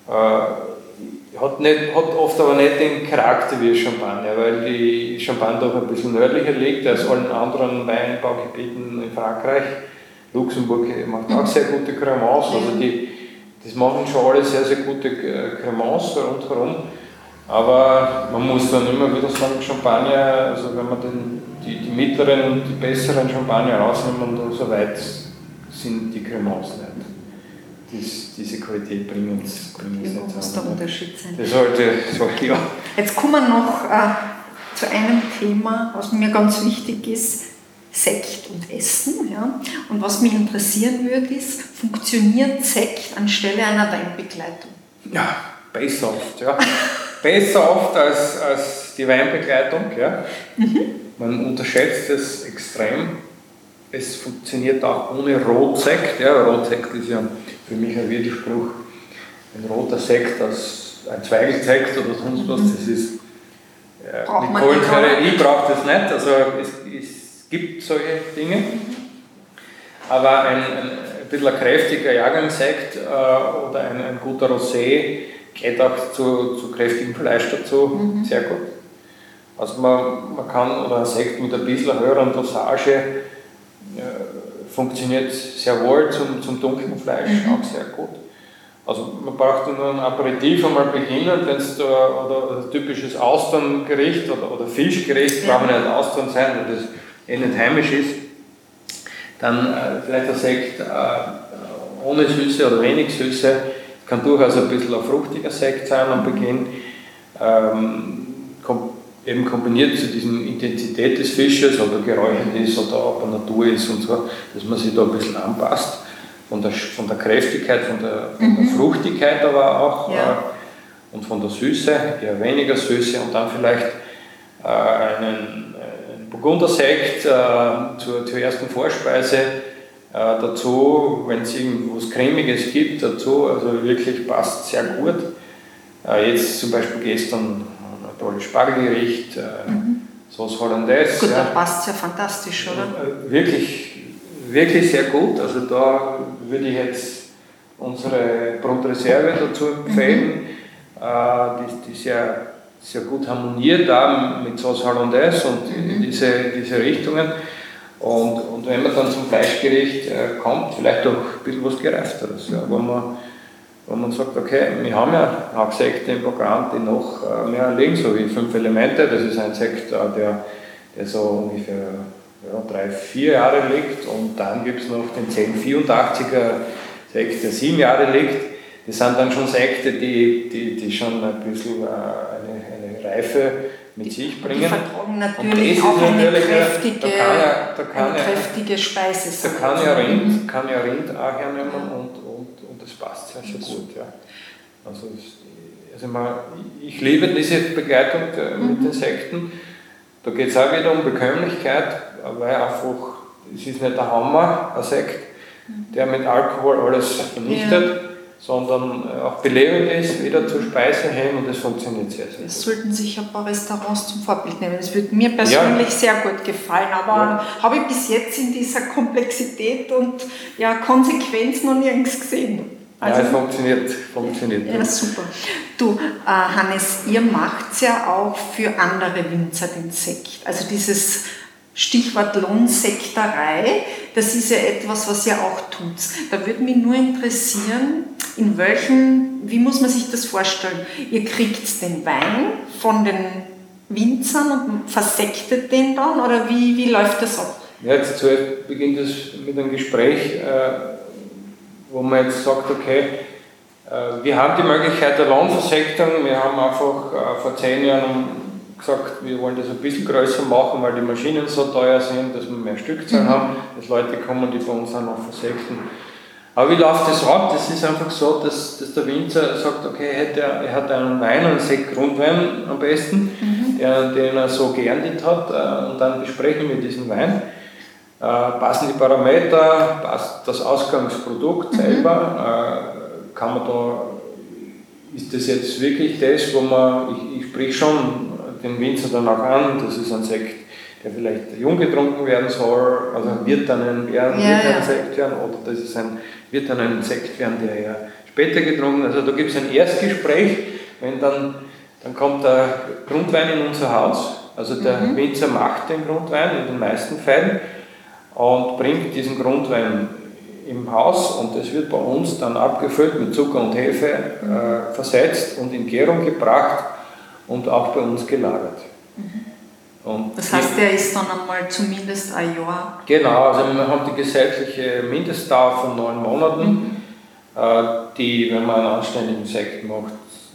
Äh, hat, nicht, hat oft aber nicht den Charakter wie Champagner, weil die Champagne doch ein bisschen nördlicher liegt als allen anderen Weinbaugebieten in Frankreich. Luxemburg macht auch sehr gute Cremants, also die, das machen schon alle sehr, sehr gute äh, Cremants rundherum. Aber man muss dann immer wieder sagen, Champagner, also wenn man den, die, die mittleren und die besseren Champagner rausnimmt und so weit sind die Cremants nicht. Dies, diese Qualität bringen uns nicht muss der Unterschied sein. Das sollte, so, ja. Jetzt kommen wir noch äh, zu einem Thema, was mir ganz wichtig ist. Sekt und Essen. Ja? Und was mich interessieren würde, ist, funktioniert Sekt anstelle einer Weinbegleitung? Ja, besser oft. Ja. besser oft als, als die Weinbegleitung. Ja. Mhm. Man unterschätzt es extrem. Es funktioniert auch ohne Rotsekt. Ja, Rotsekt ist ja für mich ein Widerspruch. Ein roter Sekt als ein Zweigelsekt oder sonst was, das ist äh, mit Kohlensäure. Ich brauche das nicht. Also es, es gibt solche Dinge. Aber ein, ein, ein bisschen ein kräftiger Jahrgangssekt äh, oder ein, ein guter Rosé geht auch zu, zu kräftigem Fleisch dazu mhm. sehr gut. Also man, man kann, oder ein Sekt mit ein bisschen höheren Dosage äh, funktioniert sehr wohl zum, zum dunklen Fleisch mhm. auch sehr gut. Also man braucht nur ein Aperitif einmal beginnen, wenn es da, oder ein typisches Austerngericht oder, oder Fischgericht, ja. braucht man nicht Austern sein, weil das eh nicht heimisch ist. Dann äh, vielleicht ein Sekt äh, ohne Süße oder wenig Süße, kann durchaus ein bisschen ein fruchtiger Sekt sein am Beginn. Ähm, eben kombiniert zu dieser Intensität des Fisches, ob er geräuchert ist oder ob er Natur ist und so, dass man sich da ein bisschen anpasst. Von der, von der Kräftigkeit, von der, von der mhm. Fruchtigkeit aber auch ja. äh, und von der Süße, eher weniger Süße und dann vielleicht einen Burgundersekt äh, zur, zur ersten Vorspeise äh, dazu, wenn es irgendwas Cremiges gibt, dazu, also wirklich passt sehr gut. Äh, jetzt zum Beispiel gestern ein tolles Spargelgericht, äh, mhm. Sauce Hollandaise. Gut, ja. da passt es ja fantastisch, oder? Äh, wirklich, wirklich sehr gut. Also da würde ich jetzt unsere Brotreserve dazu empfehlen, mhm. Äh, die, die sehr, sehr gut harmoniert da mit Sauce Hollandaise und mhm. diese, diese Richtungen. Und, und wenn man dann zum Fleischgericht äh, kommt, vielleicht auch ein bisschen was Gereifteres, ja, wo, man, wo man sagt, okay, wir haben ja Hacksekte im Programm, die noch äh, mehr liegen, so wie fünf Elemente. Das ist ein Sekt, äh, der, der so ungefähr ja, drei, vier Jahre liegt. Und dann gibt es noch den 1084er Sekt, der sieben Jahre liegt. Das sind dann schon Sekte, die, die, die schon ein bisschen äh, eine Reife mit sich bringen. Die vertragen natürlich auch eine kräftige, da kann ja, da kann eine kräftige Speise. Da kann ja Rind, kann ja Rind auch hernehmen und, und, und das passt sehr, sehr gut. Ja. Also, also man, ich liebe diese Begleitung mit mhm. Insekten. Da geht es auch wieder um Bekömmlichkeit, weil einfach, es ist nicht der Hammer, ein Sekt, mhm. der mit Alkohol alles vernichtet. Ja sondern äh, auch belebend ist, wieder zur Speise hin und das funktioniert sehr, sehr gut. sollten sich ein paar Restaurants zum Vorbild nehmen. Das würde mir persönlich ja. sehr gut gefallen, aber ja. habe ich bis jetzt in dieser Komplexität und ja, Konsequenz noch nirgends gesehen. Also, ja, es funktioniert. funktioniert ja, super. Du, äh, Hannes, ihr macht es ja auch für andere Winzer den Sekt. Also dieses Stichwort Lohnsektorei, das ist ja etwas, was ihr auch tut. Da würde mich nur interessieren, in welchen, wie muss man sich das vorstellen? Ihr kriegt den Wein von den Winzern und versektet den dann oder wie, wie läuft das ab? Ja, jetzt beginnt es mit einem Gespräch, äh, wo man jetzt sagt, okay, äh, wir haben die Möglichkeit der Lohnversektung, wir haben einfach äh, vor zehn Jahren gesagt, wir wollen das ein bisschen größer machen, weil die Maschinen so teuer sind, dass wir mehr Stückzahlen mhm. haben, dass Leute kommen, die bei uns auch noch versekten. Aber wie läuft das ab? Das ist einfach so, dass, dass der Winzer sagt, okay, er, hat einen Wein, einen Sekt Grundwein am besten, mhm. der, den er so geendet hat, äh, und dann besprechen wir diesen Wein. Äh, passen die Parameter, passt das Ausgangsprodukt mhm. selber, äh, kann man da, ist das jetzt wirklich das, wo man, ich, ich sprich schon den Winzer dann auch an, das ist ein Sekt, der vielleicht jung getrunken werden soll, also wird dann ein, werden, ja, wird ja. ein Sekt werden, oder das ist ein, wird dann ein Sekt werden, der ja später getrunken Also da gibt es ein Erstgespräch, wenn dann, dann kommt der Grundwein in unser Haus, also der mhm. Winzer macht den Grundwein in den meisten Fällen und bringt diesen Grundwein im Haus und es wird bei uns dann abgefüllt mit Zucker und Hefe, äh, versetzt und in Gärung gebracht und auch bei uns gelagert. Mhm. das heißt, der ist dann einmal zumindest ein Jahr? Genau, also wir haben die gesetzliche Mindestdauer von neun Monaten, mhm. Äh, die, wenn man einen anständigen Sekt macht,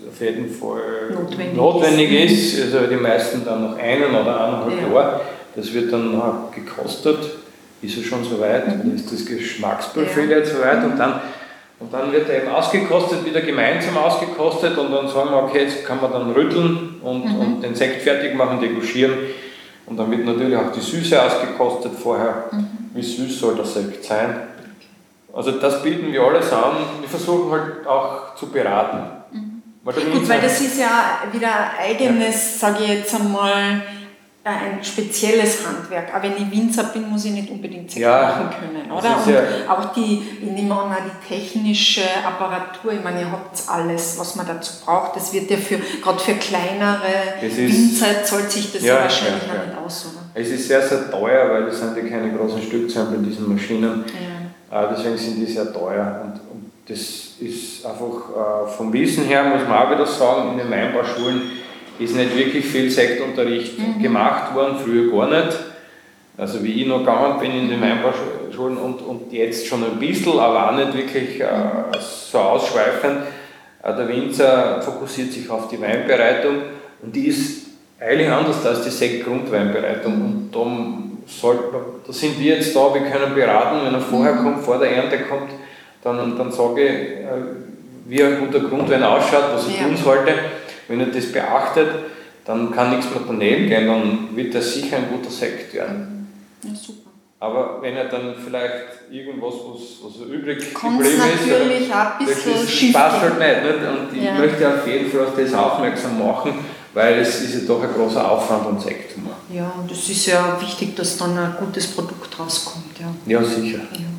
auf jeden Fall notwendig, notwendig ist. ist. Also die meisten dann noch einen oder eineinhalb ja. Jahre. Das wird dann gekostet. Ist es schon soweit? Mhm. Dann ist das Geschmacksprofil ja. jetzt soweit und dann und dann wird er eben ausgekostet, wieder gemeinsam ausgekostet und dann sagen wir, okay, jetzt kann man dann rütteln und, mhm. und den Sekt fertig machen, deguschieren. Und dann wird natürlich auch die Süße ausgekostet vorher. Mhm. Wie süß soll der Sekt sein? Also das bieten wir alles an. Wir versuchen halt auch zu beraten. Mhm. Weil Gut, weil das ist ja wieder eigenes, ja. sage ich jetzt einmal, ein spezielles Handwerk. Aber wenn ich Winzer bin, muss ich nicht unbedingt Sekt ja, machen können, oder? Und ja auch die, ich nehme an, die technische Apparatur, ich meine, ihr habt alles, was man dazu braucht. Das wird ja für, gerade für kleinere Winzer zahlt sich das ja, wahrscheinlich ja, nicht aus, oder? Es ist sehr, sehr teuer, weil es sind ja keine großen Stückzahlen bei diesen Maschinen. Ja. Äh, deswegen sind die sehr teuer. Und, und das ist einfach äh, vom Wissen her, muss man auch wieder sagen, in den Weinbauschulen ist nicht wirklich viel Sektunterricht mhm. gemacht worden, früher gar nicht. Also wie ich noch gegangen bin in den Weinbauschulen und, und jetzt schon ein bisschen, aber auch nicht wirklich äh, so ausschweifend. Äh, der Winzer fokussiert sich auf die Weinbereitung und die ist eigentlich anders als die Sektgrundweinbereitung. Und da, sollte, da sind wir jetzt da, wir können beraten, wenn er vorher mhm. kommt, vor der Ernte kommt, dann, dann sage ich, äh, wie ein guter Grundwein ausschaut, was er ja. tun sollte. Wenn er das beachtet, dann kann nichts mehr daneben gehen, dann wird er sicher ein guter Sekt werden. Ja, super. Aber wenn er dann vielleicht irgendwas, was, was übrig Kommt's geblieben ist, natürlich auch ein bisschen das, ist, passt halt nicht, nicht. Und ich ja. möchte auf jeden Fall auf das aufmerksam machen, weil es ist ja doch ein großer Aufwand, einen Sekt zu machen. Ja, und es ist ja wichtig, dass dann ein gutes Produkt rauskommt. Ja, ja sicher. Ja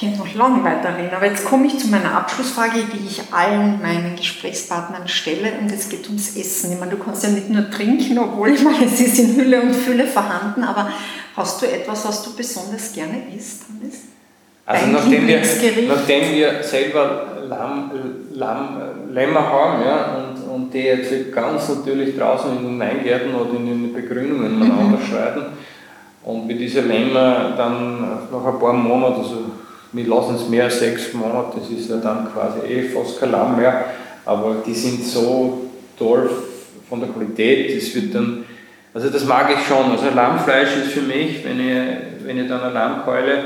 könnte noch lange weiterreden, aber jetzt komme ich zu meiner Abschlussfrage, die ich allen meinen Gesprächspartnern stelle und es geht ums Essen. Ich meine, du kannst ja nicht nur trinken, obwohl ich meine, es ist in Hülle und Fülle vorhanden, aber hast du etwas, was du besonders gerne isst, Hannes? Also nachdem wir, nachdem wir selber Lamm, Lamm, Lämmer haben ja, und, und die jetzt ganz natürlich draußen in den Weingärten oder in den Begrünungen miteinander mhm. schreiten und wir diese Lämmer dann nach ein paar Monaten, also wir lassen es mehr als sechs Monate, das ist ja dann quasi eh fast kein Lamm mehr, aber die sind so toll von der Qualität, das wird dann, also das mag ich schon, also Lammfleisch ist für mich, wenn ich, wenn ich dann eine Lammkeule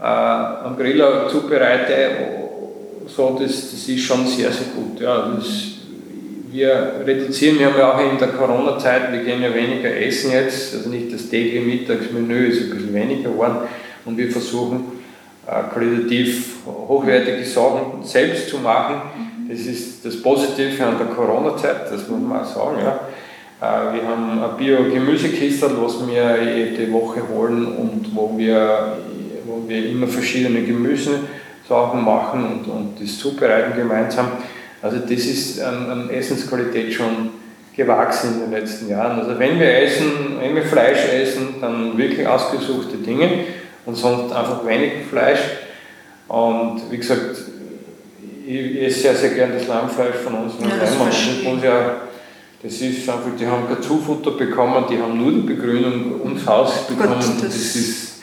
äh, am Griller zubereite, so, das, das ist schon sehr, sehr gut. Ja, das, wir reduzieren, wir haben ja auch in der Corona-Zeit, wir gehen ja weniger essen jetzt, also nicht das tägliche Mittagsmenü ist ein bisschen weniger geworden und wir versuchen qualitativ hochwertige Sachen selbst zu machen. Mhm. Das ist das Positive an der Corona-Zeit, das muss man auch sagen. Ja. Äh, wir haben ein Bio-Gemüsekistel, was wir jede Woche holen und wo wir, wo wir immer verschiedene Gemüsesachen machen und, und das zubereiten gemeinsam. Also das ist an, an Essensqualität schon gewachsen in den letzten Jahren. Also wenn wir essen, wenn wir Fleisch essen, dann wirklich ausgesuchte Dinge und sonst einfach wenig Fleisch. Und wie gesagt, ich esse sehr, sehr gern das Lammfleisch von uns. Ja, das, uns ja, das ist einfach, die haben kein Zufutter bekommen, die haben nur die Begrünung ums Haus bekommen. Gott, das, das, ist,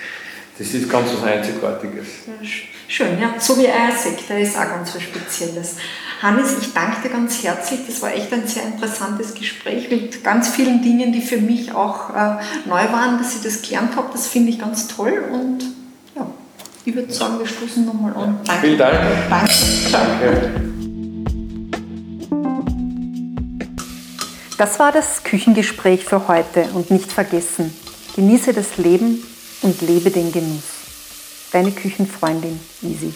das ist ganz was Einzigartiges. Ja, schön, ja. So wie Eiersekt, der ist auch ganz was Spezielles. Hannes, ich danke dir ganz herzlich. Das war echt ein sehr interessantes Gespräch mit ganz vielen Dingen, die für mich auch äh, neu waren, dass ich das gelernt habe. Das finde ich ganz toll und ja, ich würde sagen, wir stoßen nochmal an. Danke. Vielen Dank. Danke. Danke. Das war das Küchengespräch für heute und nicht vergessen, genieße das Leben und lebe den Genuss. Deine Küchenfreundin Easy.